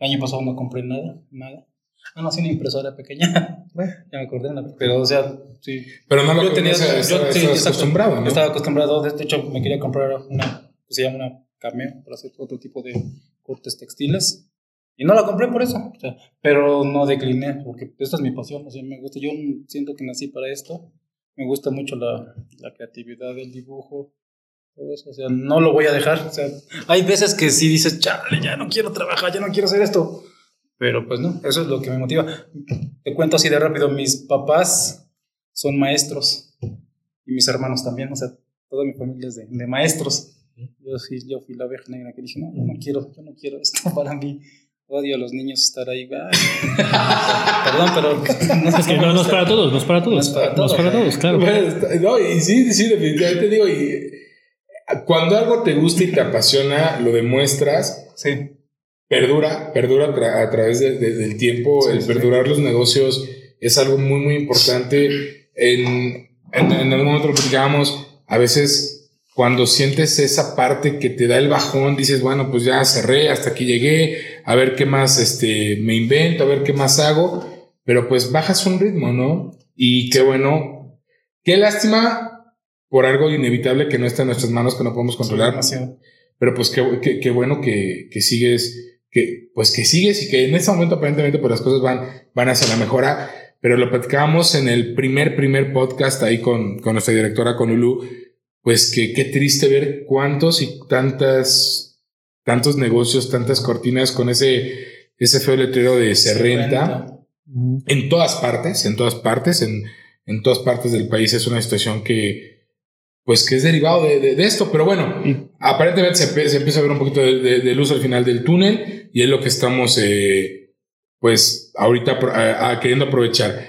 C: El año pasado no compré nada, nada. Ah, no, sí, una impresora pequeña. [LAUGHS] ya me acordé, pero o sea, sí.
A: Pero no lo
C: Yo tenía,
A: tenías,
C: yo,
A: estabas-
C: sí,
A: acostumbrado,
C: Yo
A: ¿no?
C: estaba acostumbrado, de hecho me quería comprar una, se llama una cameo para hacer otro tipo de cortes textiles. Y no la compré por eso, o sea, pero no decliné, porque esta es mi pasión, o sea, me gusta, yo siento que nací para esto, me gusta mucho la, la creatividad del dibujo, todo eso, o sea, no lo voy a dejar, o sea, hay veces que sí dices, chale, ya no quiero trabajar, ya no quiero hacer esto, pero pues no, eso es lo que me motiva. Te cuento así de rápido, mis papás son maestros y mis hermanos también, o sea, toda mi familia es de, de maestros. Yo sí, yo fui la oveja negra que dije, no, yo no quiero, yo no quiero esto [LAUGHS] para mí. Odio a los niños estar ahí. [LAUGHS] Perdón, pero [LAUGHS] no,
B: Es que no, no es para todos, no es para todos.
C: No es para
B: No es para todos, claro.
A: No, y sí, sí, definitivamente digo, y cuando algo te gusta y te apasiona, lo demuestras,
C: Sí,
A: perdura, perdura tra- a través de- de- del tiempo,
C: Sí,
A: el
C: sí.
A: perdurar los negocios es algo muy, muy importante. En, en, en algún momento lo platicábamos, a veces cuando sientes esa parte que te da el bajón, dices, bueno, pues ya cerré, hasta aquí llegué, a ver qué más este, me invento, a ver qué más hago, pero pues bajas un ritmo, ¿no? Y qué bueno, qué lástima por algo inevitable que no está en nuestras manos, que no podemos controlar,
C: demasiado.
A: pero pues qué, qué- qué bueno que, que sigues, que pues que sigues y que en este momento aparentemente pues las cosas van, van hacia la mejora. Pero lo platicábamos en el primer, primer podcast ahí con, con nuestra directora, con Lulu, pues que qué triste ver cuántos y tantas, tantos negocios, tantas cortinas con ese, ese feo letrero de se renta en todas partes, en todas partes, en, en todas partes del país es una situación que, pues que es derivado de, de- de esto, pero bueno,
B: Y-
A: aparentemente se, se empieza a ver un poquito de, de- luz al final del túnel y es lo que estamos, eh, pues, ahorita a- a- queriendo aprovechar.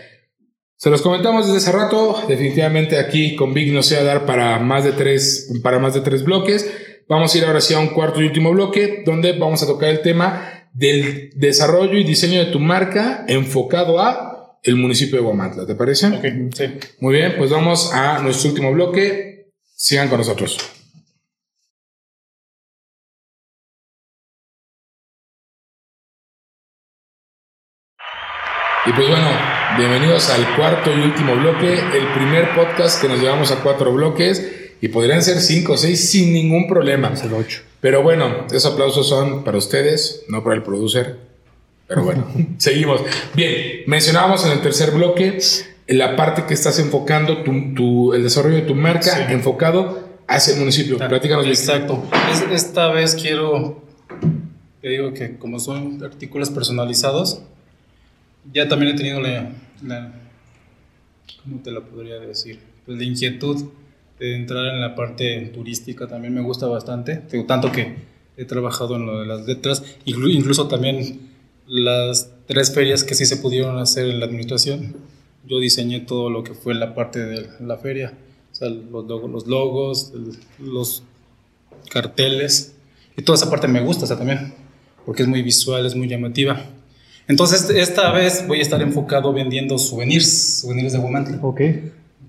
A: Se los comentamos desde hace rato, definitivamente aquí con Big nos iba a dar para más de tres, para más de tres bloques. Vamos a ir ahora sí a un cuarto y último bloque, donde vamos a tocar el tema del desarrollo y diseño de tu marca enfocado a el municipio de Guamantla. ¿Te parece?
C: Ok, sí.
A: Muy bien, pues vamos a nuestro último bloque. Sigan con nosotros. Y pues bueno, bienvenidos al cuarto y último bloque, el primer podcast que nos llevamos a cuatro bloques y podrían ser cinco o seis sin ningún problema.
B: 8.
A: Pero bueno, esos aplausos son para ustedes, no para el producer. Pero bueno, [LAUGHS] seguimos. Bien, mencionábamos en el tercer bloque la parte que estás enfocando, tu, tu- el desarrollo de tu marca
C: Sí.
A: enfocado hacia el municipio. Platícanos, Vic.
C: Exacto. Es- esta vez quiero, te digo que como son artículos personalizados, ya también he tenido la, la- ¿cómo te la podría decir? Pues la inquietud de entrar en la parte turística también me gusta bastante, Digo, tanto que he trabajado en lo de las letras, inclu- incluso también las tres ferias que sí se pudieron hacer en la administración, yo diseñé todo lo que fue la parte de la feria, o sea, los, los logos, los carteles, y toda esa parte me gusta, o sea, también, porque es muy visual, es muy llamativa. Entonces, esta vez voy a estar enfocado vendiendo souvenirs, souvenirs de Guamantla.
B: Ok.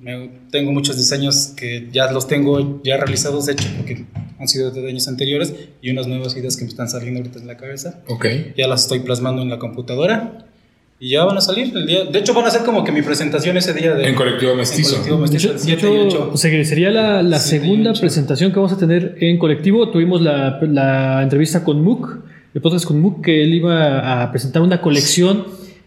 C: Me- tengo muchos diseños que ya los tengo ya realizados, de hecho, porque han sido de años anteriores, y unas nuevas ideas que me están saliendo ahorita en la cabeza.
A: Ok.
C: Ya las estoy plasmando en la computadora y ya van a salir el día. De hecho, van a ser como que mi presentación ese día de,
A: En colectivo
C: en
A: mestizo.
C: colectivo
B: De
C: mestizo,
B: hecho,
C: el
B: de
C: 7 y
B: hecho,
C: 8.
B: o sea, que sería la,
C: y
B: segunda presentación que vamos a tener en colectivo. Tuvimos la, la entrevista con Mook, el podcast con Mook, que él iba a presentar una colección,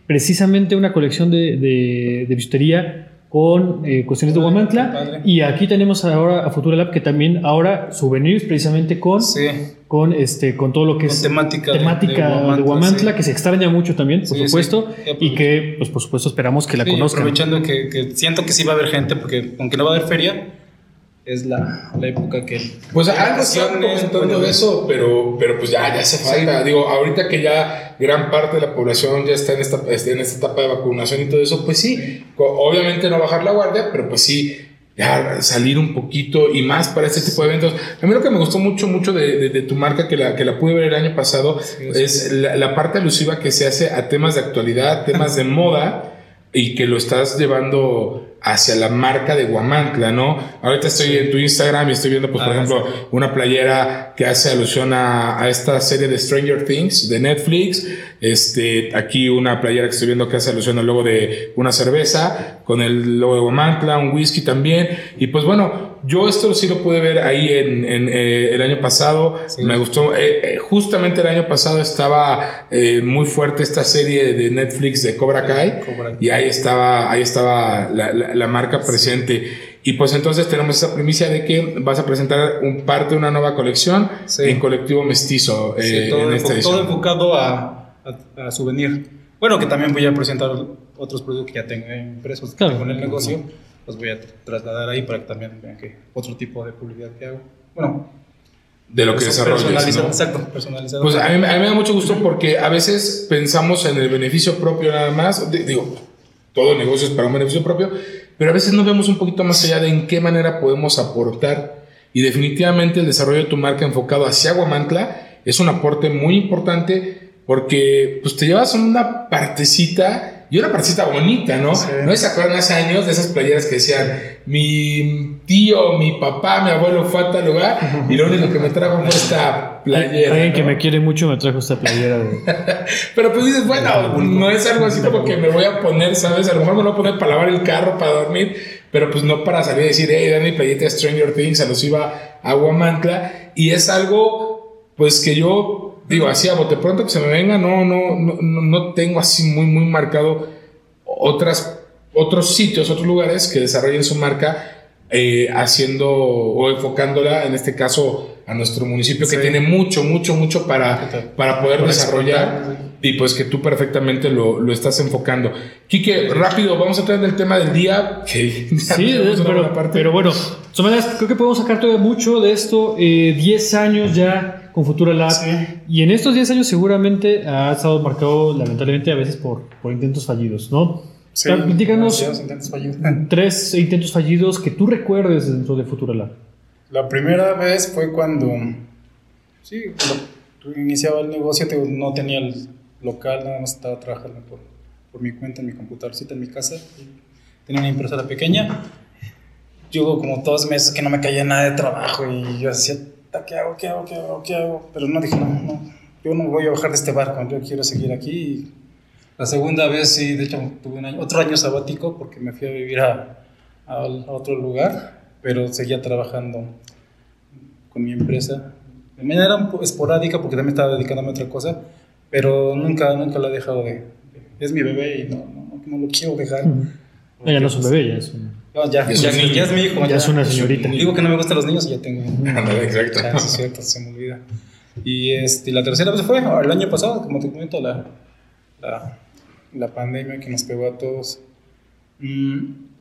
B: precisamente una colección de, de, de bisutería con eh, cuestiones de Guamantla. Y aquí tenemos ahora a Futura Lab que también ahora souvenirs precisamente con, con, este, con todo lo que es
C: temática,
B: temática de Guamantla, que se extraña mucho también, por supuesto, y que pues por supuesto esperamos que la conozcan.
C: Aprovechando que, que siento que sí va a haber gente, porque aunque no va a haber feria, es la, la, época que...
A: Pues algo están comentando de eso, pero, pero pues ya, ya se falta. Digo, ahorita que ya gran parte de la población ya está en esta, en esta etapa de vacunación y todo eso, pues sí, obviamente no bajar la guardia, pero pues sí, ya salir un poquito y más para este tipo de eventos. A mí lo que me gustó mucho, mucho de, de, tu marca, que la, que la pude ver el año pasado, es la, la parte alusiva que se hace a temas de actualidad, temas de moda, y que lo estás llevando hacia la marca de Guamantla, ¿no? Ahorita estoy en tu Instagram y estoy viendo, pues, por ah, ejemplo, una playera que hace alusión a, esta serie de Stranger Things de Netflix. Este, aquí una playera que estoy viendo que hace alusión al logo de una cerveza, con el logo de Guamantla, un whisky también. Y pues bueno, yo esto sí lo pude ver ahí en, eh, el año pasado. Me gustó. Eh, eh, justamente el año pasado estaba muy fuerte esta serie de Netflix de Cobra Kai. Y ahí estaba, ahí estaba la la, marca presente. Y pues entonces tenemos esa primicia de que vas a presentar un parte de una nueva colección en colectivo mestizo.
C: Eh, todo, todo enfocado a, a, souvenir. Bueno, que también voy a presentar otros productos que ya tengo impresos claro. con el negocio. Los voy a trasladar ahí para que también vean que otro tipo de publicidad que hago. Bueno,
A: de lo que desarrollas.
C: Exacto, personalizado.
A: Pues a mí, a mí, me da mucho gusto porque a veces pensamos en el beneficio propio nada más. Digo, todo negocio es para un beneficio propio, pero a veces no vemos un poquito más allá de en qué manera podemos aportar. Y definitivamente el desarrollo de tu marca enfocado hacia Guamantla es un aporte muy importante porque pues, te llevas una partecita y una partecita bonita, ¿no? ¿No se acuerdan hace años de esas playeras que decían, mi tío, mi papá, mi abuelo fue a tal lugar y lo único que me trajo fue esta playera?
B: Alguien que me quiere mucho me trajo esta playera. [LAUGHS]
A: Pero pues dices, bueno, no es algo así como que me voy a poner, ¿sabes? A lo mejor me voy a poner para lavar el carro, para dormir, pero pues no para salir a decir, hey, Dani, playeta de Stranger Things, iba a Guamantla. Y es algo, pues que yo digo, así a bote pronto que se me venga, no, no, no, no tengo así muy, muy marcado otras, otros sitios, otros lugares que desarrollen su marca eh, haciendo o enfocándola, en este caso, a nuestro municipio, que tiene mucho, mucho, mucho para, para poder desarrollar y pues que tú perfectamente lo, lo, estás enfocando. Quique, rápido, vamos a entrar en el tema del día. [LAUGHS]
B: sí, pero, pero, bueno, creo que podemos sacar todavía mucho de esto. 10 eh, años ya con Futura Lab. Y en estos 10 años seguramente ha estado marcado lamentablemente a veces por, por intentos fallidos, ¿no? Sí, díganos intentos fallidos. [LAUGHS] tres intentos fallidos que tú recuerdes dentro de Futura Lab.
C: La primera vez fue cuando, sí, cuando iniciaba el negocio, no tenía el local, nada más estaba trabajando por, por mi cuenta en mi computadorcita en mi casa. Tenía una impresora pequeña. Yo como dos meses que no me caía nada de trabajo y yo hacía ¿qué hago? ¿Qué hago? ¿Qué hago? ¿Qué hago? Pero no dije, no, no, yo no voy a bajar de este barco, yo quiero seguir aquí. La segunda vez sí, de hecho tuve un año, otro año sabático porque me fui a vivir a, a, otro lugar, pero seguía trabajando con mi empresa. De manera esporádica porque también estaba dedicándome a otra cosa, pero nunca, nunca la he dejado de... Es mi bebé y no, no, no lo quiero dejar.
B: Ella no es un bebé, ya es un...
C: No, ya, ya, ya, es mi hijo.
B: Ya, es una señorita.
C: Digo que no me gustan los niños y ya tengo. [LAUGHS] Exacto. Ya, es cierto, se me olvida. Y este, la tercera vez fue el año pasado, como te comento, la, la, la pandemia que nos pegó a todos. Mm,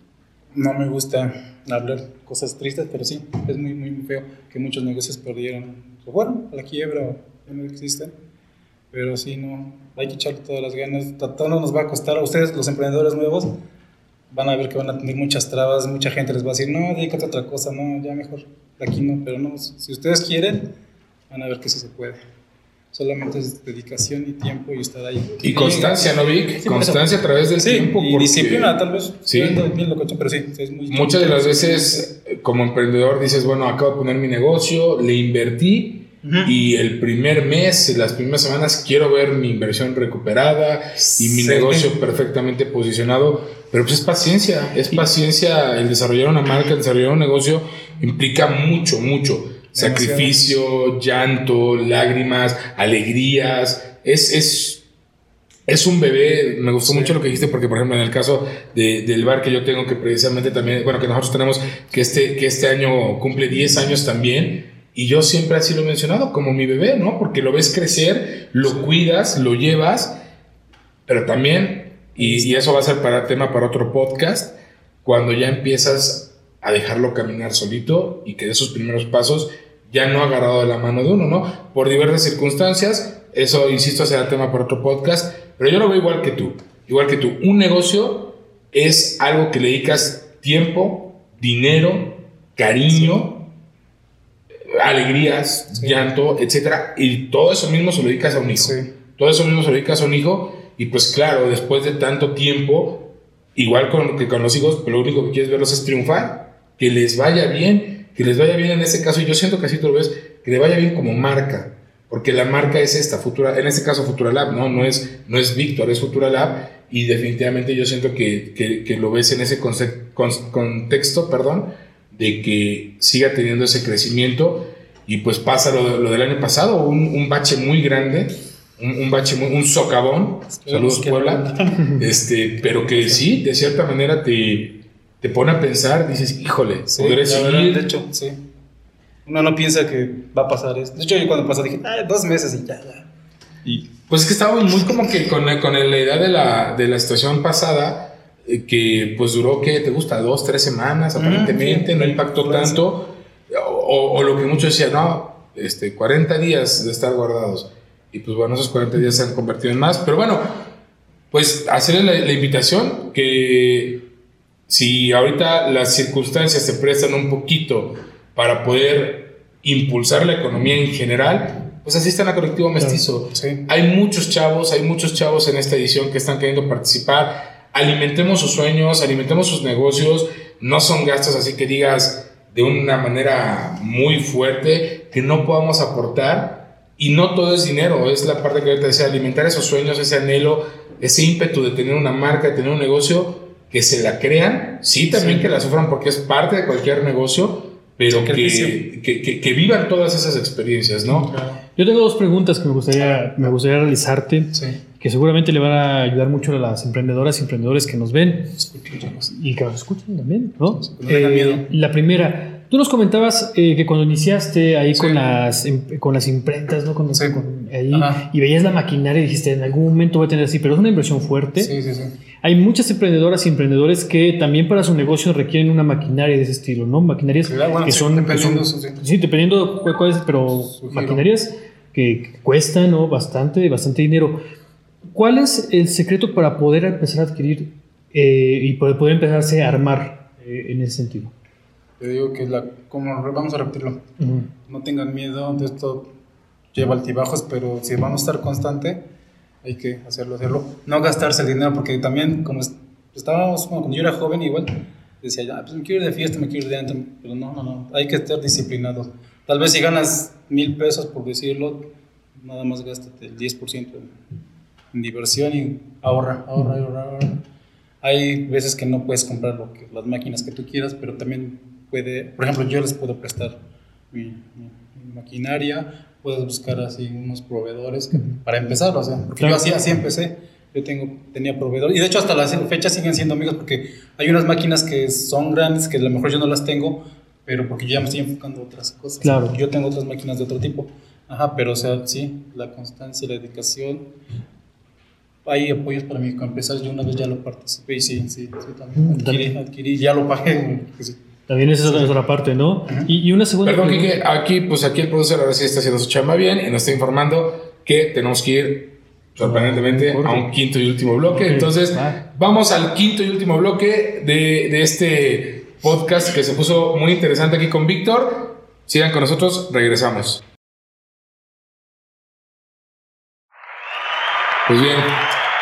C: no me gusta hablar cosas tristes, pero sí, es muy, muy, feo que muchos negocios perdieron. bueno, la quiebra ya no existen. Pero sí, no, hay que echarle todas las ganas. Todo nos va a costar a ustedes, los emprendedores nuevos van a ver que van a tener muchas trabas, mucha gente les va a decir, no, dedícate a otra cosa, no, ya mejor, aquí no, pero no, si ustedes quieren, van a ver que sí se puede. Solamente es dedicación y tiempo y estar ahí.
A: Y constancia, ¿no, Vic? constancia a través del tiempo.
C: Y disciplina, tal vez. Sí. pero sí, es muy
A: Muchas de las veces, como emprendedor, dices, bueno, acabo de poner mi negocio, le invertí, y el primer mes, las primeras semanas, quiero ver mi inversión recuperada y mi negocio perfectamente posicionado. Pero pues es paciencia, es paciencia. El desarrollar una marca, el desarrollar un negocio implica mucho, mucho. Sacrificio, llanto, lágrimas, alegrías. Es, es es un bebé, me gustó mucho lo que dijiste porque por ejemplo en el caso de, del bar que yo tengo que precisamente también, bueno que nosotros tenemos que este, que este año cumple 10 años también y yo siempre así lo he mencionado como mi bebé, ¿no? Porque lo ves crecer, lo cuidas, lo llevas, pero también, y, y eso va a ser para tema para otro podcast, cuando ya empiezas a dejarlo caminar solito y que de esos primeros pasos ya no agarrado de la mano de uno, ¿no? Por diversas circunstancias, eso, insisto, será tema para otro podcast, pero yo lo veo igual que tú, igual que tú. Un negocio es algo que le dedicas tiempo, dinero, cariño, alegrías, llanto, etcétera, y todo eso mismo se lo dedicas a un hijo. Todo eso mismo se lo dedicas a un hijo, y pues claro, después de tanto tiempo, igual con, que con los hijos, lo único que quieres verlos es triunfar, que les vaya bien, que les vaya bien en ese caso, y yo siento que así tú lo ves, que le vaya bien como marca, porque la marca es esta, Futura, en este caso Futura Lab, ¿no? No es, no es Víctor, es Futura Lab, y definitivamente yo siento que, que, que lo ves en ese contexto, perdón, de que siga teniendo ese crecimiento, y pues pasa lo, lo del año pasado, un, un bache muy grande, un, un, bache, muy, un socavón, saludos Puebla, [LAUGHS] este, pero que sí, de cierta manera te, te pone a pensar, dices, híjole,
C: Sí,
A: podré seguir.
C: verdad, de hecho, sí. Uno no piensa que va a pasar esto. De hecho, yo cuando pasó dije, ah, dos meses y ya, ya. Y
A: Pues es que estábamos muy como que con, con la idea de la, de la situación pasada, que pues duró, ¿qué te gusta? Dos, tres semanas aparentemente,
C: sí.
A: no impactó tanto, o, o lo que muchos decían, no, este, 40 días de estar guardados. Y pues bueno, esos 40 días se han convertido en más, pero bueno, pues hacerle la, la invitación que si ahorita las circunstancias se prestan un poquito para poder impulsar la economía en general, pues asistan a Colectivo Mestizo.
C: sí.
A: Hay muchos chavos, hay muchos chavos en esta edición que están queriendo participar. Alimentemos sus sueños, alimentemos sus negocios. No son gastos así que digas de una manera muy fuerte que no podamos aportar. Y no todo es dinero, es la parte que ahorita decía, alimentar esos sueños, ese anhelo, ese ímpetu de tener una marca, de tener un negocio, que se la crean, sí, también
C: Sí.
A: que la sufran porque es parte de cualquier negocio, pero que, que- que vivan todas esas experiencias, ¿no?
B: Yo tengo dos preguntas que me gustaría, me gustaría realizarte,
C: Sí.
B: Que seguramente le van a ayudar mucho a las emprendedoras y emprendedores que nos ven y que nos escuchan también, ¿no?
C: Sí, que no tengan miedo.
B: La primera, tú nos comentabas eh, que cuando iniciaste ahí
C: Sí.
B: con, las, im- con las imprentas, ¿no? Con,
C: Sí.
B: con- ahí, y veías la maquinaria y dijiste, en algún momento voy a tener así, pero es una inversión fuerte.
C: Sí, sí, sí.
B: Hay muchas emprendedoras y emprendedores que también para su negocio requieren una maquinaria de ese estilo, ¿no? Maquinarias
C: Claro, bueno,
B: que son... que
C: dependiendo,
B: son-
C: sí.
B: dependiendo de cu- cuál es, pero maquinarias que, que cuestan ¿no? bastante, bastante dinero. ¿Cuál es el secreto para poder empezar a adquirir eh, y poder, poder empezarse a armar eh, en ese sentido?
C: Te digo que la, como vamos a repetirlo,
B: Ujú.
C: no tengan miedo, de esto lleva altibajos, pero si vamos a estar constante, hay que hacerlo, hacerlo. No gastarse el dinero, porque también, como es- estábamos, bueno, cuando yo era joven, igual, decía, ya, pues me quiero ir de fiesta, me quiero ir de antro, pero no, no, no, hay que estar disciplinados. Tal vez si ganas mil pesos, por decirlo, nada más gástate el 10% en, diversión y ahorra, ahorra, ahorra, ahorra. Hay veces que no puedes comprar lo que, las máquinas que tú quieras, pero también puede, por ejemplo, yo les puedo prestar mi, mi- mi maquinaria, puedes buscar así unos proveedores que- para empezar, o sea, porque
B: Claro.
C: yo así, así empecé, yo tengo, tenía proveedores, y de hecho hasta la fecha siguen siendo amigos porque hay unas máquinas que son grandes, que a lo mejor yo no las tengo, pero porque yo ya me estoy enfocando a otras cosas.
B: Claro.
C: Yo tengo otras máquinas de otro tipo. Ajá, pero o sea, sí, la constancia, la dedicación. Hay apoyos para empezar, yo una vez ya lo participé y sí, sí, sí, también
B: Mm,
C: adquirí, adquirí, ya lo pagué. sí.
B: También esa es parte, ¿no? y, y una segunda
A: Perdón, Kike, aquí, pues aquí el productor ahora sí está haciendo su chamba bien y nos está informando que tenemos que ir sorprendentemente
B: Corte.
A: a un quinto y último bloque.
B: Ok,
A: Entonces,
B: va.
A: vamos al quinto y último bloque de, de este podcast que se puso muy interesante aquí con Víctor. Sigan con nosotros, regresamos. Pues bien,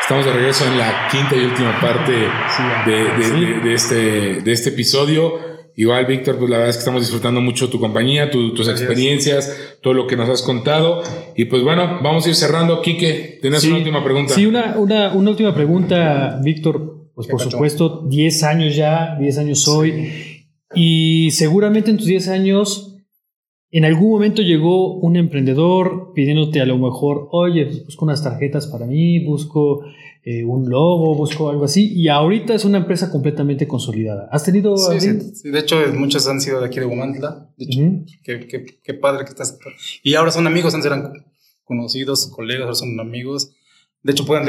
A: estamos de regreso en la quinta y última parte de, de-
B: Sí.
A: de- de este, de este episodio. Igual, Víctor, pues la verdad es que estamos disfrutando mucho tu compañía, tu- tus
C: Gracias.
A: experiencias, todo lo que nos has contado. Y pues bueno, vamos a ir cerrando. Quique, ¿tienes
B: Sí.
A: una última pregunta?
B: Sí, una, una, una última pregunta, Víctor. Pues
C: ¿Qué
B: por supuesto, 10 años ya, 10 años hoy. Y seguramente en tus 10 años en algún momento llegó un emprendedor pidiéndote a lo mejor, oye, busco unas tarjetas para mí, busco eh, un logo, busco algo así, y ahorita es una empresa completamente consolidada. ¿Has tenido...
C: Sí, sí, de hecho muchos han sido de aquí de Guamantla, de hecho, qué, qué, qué, padre que estás. Y ahora son amigos, antes eran conocidos, colegas, ahora son amigos. De hecho, pueden,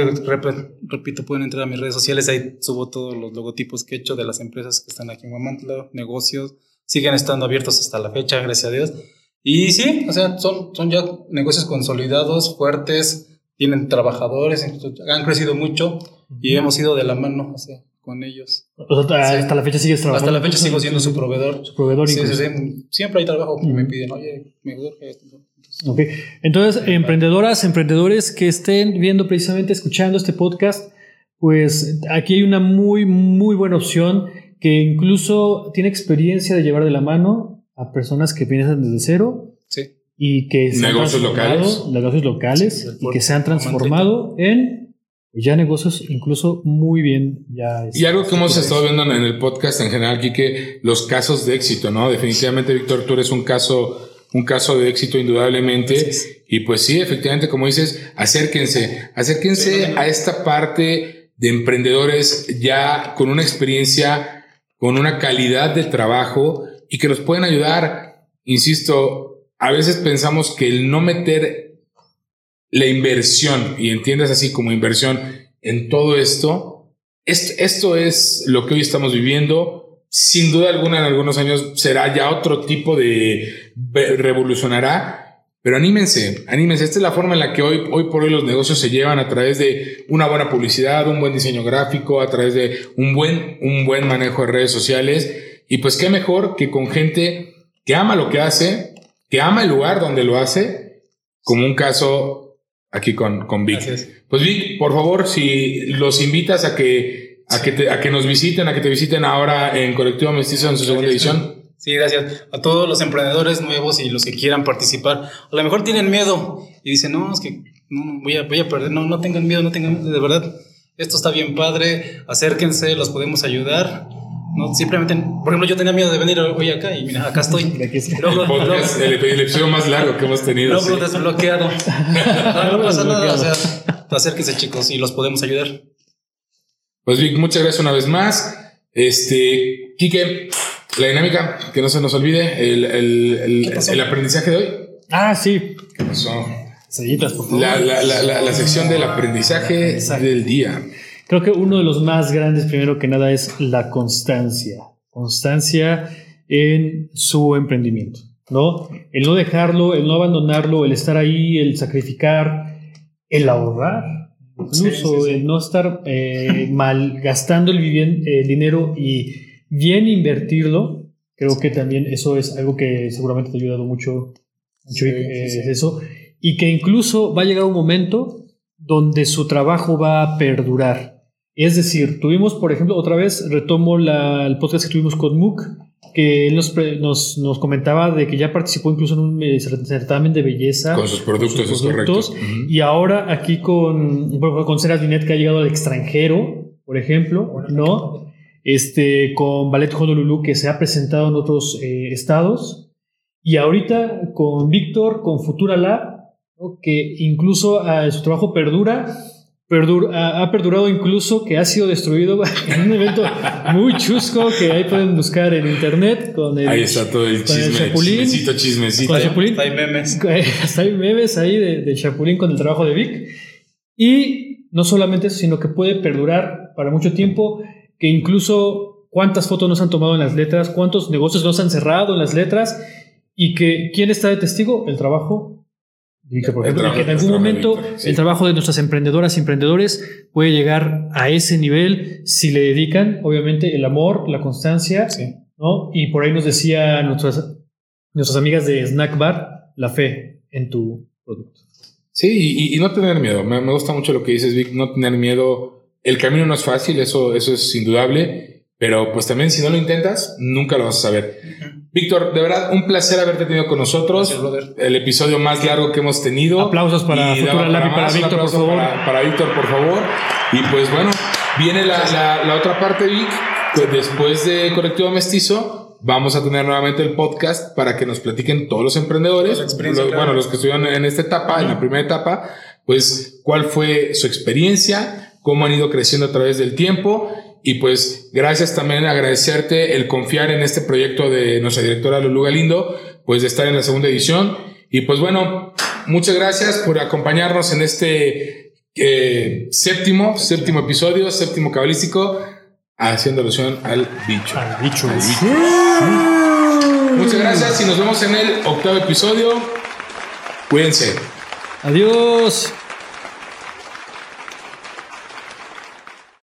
C: repito, pueden entrar a mis redes sociales, ahí subo todos los logotipos que he hecho de las empresas que están aquí en Guamantla, negocios, siguen estando abiertos hasta la fecha, gracias a Dios. Y sí, o sea, son, son ya negocios consolidados, fuertes, tienen trabajadores, han crecido mucho y hemos ido de la mano con ellos.
B: hasta la fecha sigues trabajando.
C: Hasta la fecha sigo siendo su proveedor.
B: Su proveedor
C: sí, sí, Siempre hay trabajo me piden, oye, me esto.
B: Ok, entonces, emprendedoras, emprendedores que estén viendo precisamente, escuchando este podcast, pues aquí hay una muy, muy buena opción que incluso tiene experiencia de llevar de la mano a personas que piensan desde cero.
C: Sí.
B: Y que se
A: negocios locales.
B: Negocios locales y que se han transformado en ya negocios incluso muy bien ya.
A: Y algo que hemos estado viendo en el podcast en general, que los casos de éxito, ¿no? Definitivamente, Víctor, tú eres un caso, un caso de éxito indudablemente. Y pues sí, efectivamente, como dices, acérquense, acérquense a esta parte de emprendedores ya con una experiencia con una calidad de trabajo y que nos pueden ayudar. Insisto, a veces pensamos que el no meter la inversión, y entiendas así como inversión en todo esto, esto, es lo que hoy estamos viviendo. Sin duda alguna, en algunos años será ya otro tipo de revolucionará pero anímense, anímense. Esta es la forma en la que hoy, hoy por hoy los negocios se llevan a través de una buena publicidad, un buen diseño gráfico, a través de un buen, un buen manejo de redes sociales. Y pues qué mejor que con gente que ama lo que hace, que ama el lugar donde lo hace, como un caso aquí con, con Vic. Pues Vic, por favor, si los invitas a que, a que, a que nos visiten, a que te visiten ahora en Colectivo Mestizo en su segunda edición.
C: Sí, gracias. A todos los emprendedores nuevos y los que quieran participar. A lo mejor tienen miedo y dicen, no, es que no, voy, a, voy a perder. No, no tengan miedo, no tengan miedo. De verdad, esto está bien padre. Acérquense, los podemos ayudar. No, simplemente, por ejemplo, yo tenía miedo de venir hoy acá y mira, acá estoy.
A: el, episodio más largo que hemos tenido.
C: Luego desbloqueado. [LAUGHS] no, pasa nada. O sea, acérquense, chicos, y los podemos ayudar.
A: Pues Vic, muchas gracias una vez más. Este, Quique, la dinámica, que no se nos olvide, el, el, el, aprendizaje de hoy.
B: Ah, sí.
A: ¿Qué pasó?
B: Seguitas, por favor.
A: La, la, la, la sección del aprendizaje del día.
B: Creo que uno de los más grandes, primero que nada, es la constancia. Constancia en su emprendimiento, ¿no? El no dejarlo, el no abandonarlo, el estar ahí, el sacrificar, el ahorrar, incluso el no estar eh, [LAUGHS] malgastando el, el dinero y bien invertirlo, creo que también eso es algo que seguramente te ha ayudado mucho, eh, es eso, y que incluso va a llegar un momento donde su trabajo va a perdurar. Es decir, tuvimos, por ejemplo, otra vez retomo la, el podcast que tuvimos con Mook, que él nos, nos, nos, comentaba de que ya participó incluso en un eh, certamen de belleza.
A: Con sus productos, es correcto.
B: Y ahora aquí con, con Ceras Binet, que ha llegado al extranjero, por ejemplo, ¿no? Este, con Ballet Honolulu que se ha presentado en otros eh, estados y ahorita con Víctor, con Futura Lab, que incluso uh, su trabajo perdura, ha perdurado incluso que ha sido destruido [LAUGHS] en un evento muy chusco que ahí pueden buscar en internet con el,
A: ahí está todo el, chisme,
B: Chapulín,
A: chismecito, chismecito.
C: Con Chapulín, hay memes. [LAUGHS]
B: Hasta hay memes ahí de, de Chapulín con el trabajo de Vic. Y no solamente eso, sino que puede perdurar para mucho tiempo que incluso cuántas fotos nos han tomado en las letras, cuántos negocios nos han cerrado en las letras y que quién está de testigo, el trabajo. por ejemplo, que en algún momento el trabajo de nuestras emprendedoras y emprendedores puede llegar a ese nivel si le dedican, obviamente, el amor, la constancia, ¿no? Y por ahí nos decía nuestras, nuestras amigas de Snack Bar, la fe en tu producto.
A: Sí, y, no tener miedo. Me, me, gusta mucho lo que dices, Vic, no tener miedo el camino no es fácil, eso, eso es indudable, pero pues también si no lo intentas, nunca lo vas a saber. Víctor, de verdad, un placer haberte tenido con nosotros. el episodio más largo que hemos tenido.
B: Aplausos para Futura Lab y para Víctor, por favor.
A: Para, Víctor, por favor. Y pues bueno, viene la, la, otra parte, Vic, después de Colectivo Mestizo, vamos a tener nuevamente el podcast para que nos platiquen todos los emprendedores, bueno, los que estuvieron en esta etapa, en la primera etapa, pues cuál fue su experiencia, cómo han ido creciendo a través del tiempo y pues gracias también agradecerte el confiar en este proyecto de nuestra directora Lulu Galindo, pues de estar en la segunda edición. Y pues bueno, muchas gracias por acompañarnos en este eh, séptimo, séptimo episodio, séptimo cabalístico, haciendo alusión al bicho.
B: Al bicho.
A: Muchas gracias y nos vemos en el octavo episodio. Cuídense.
B: Adiós.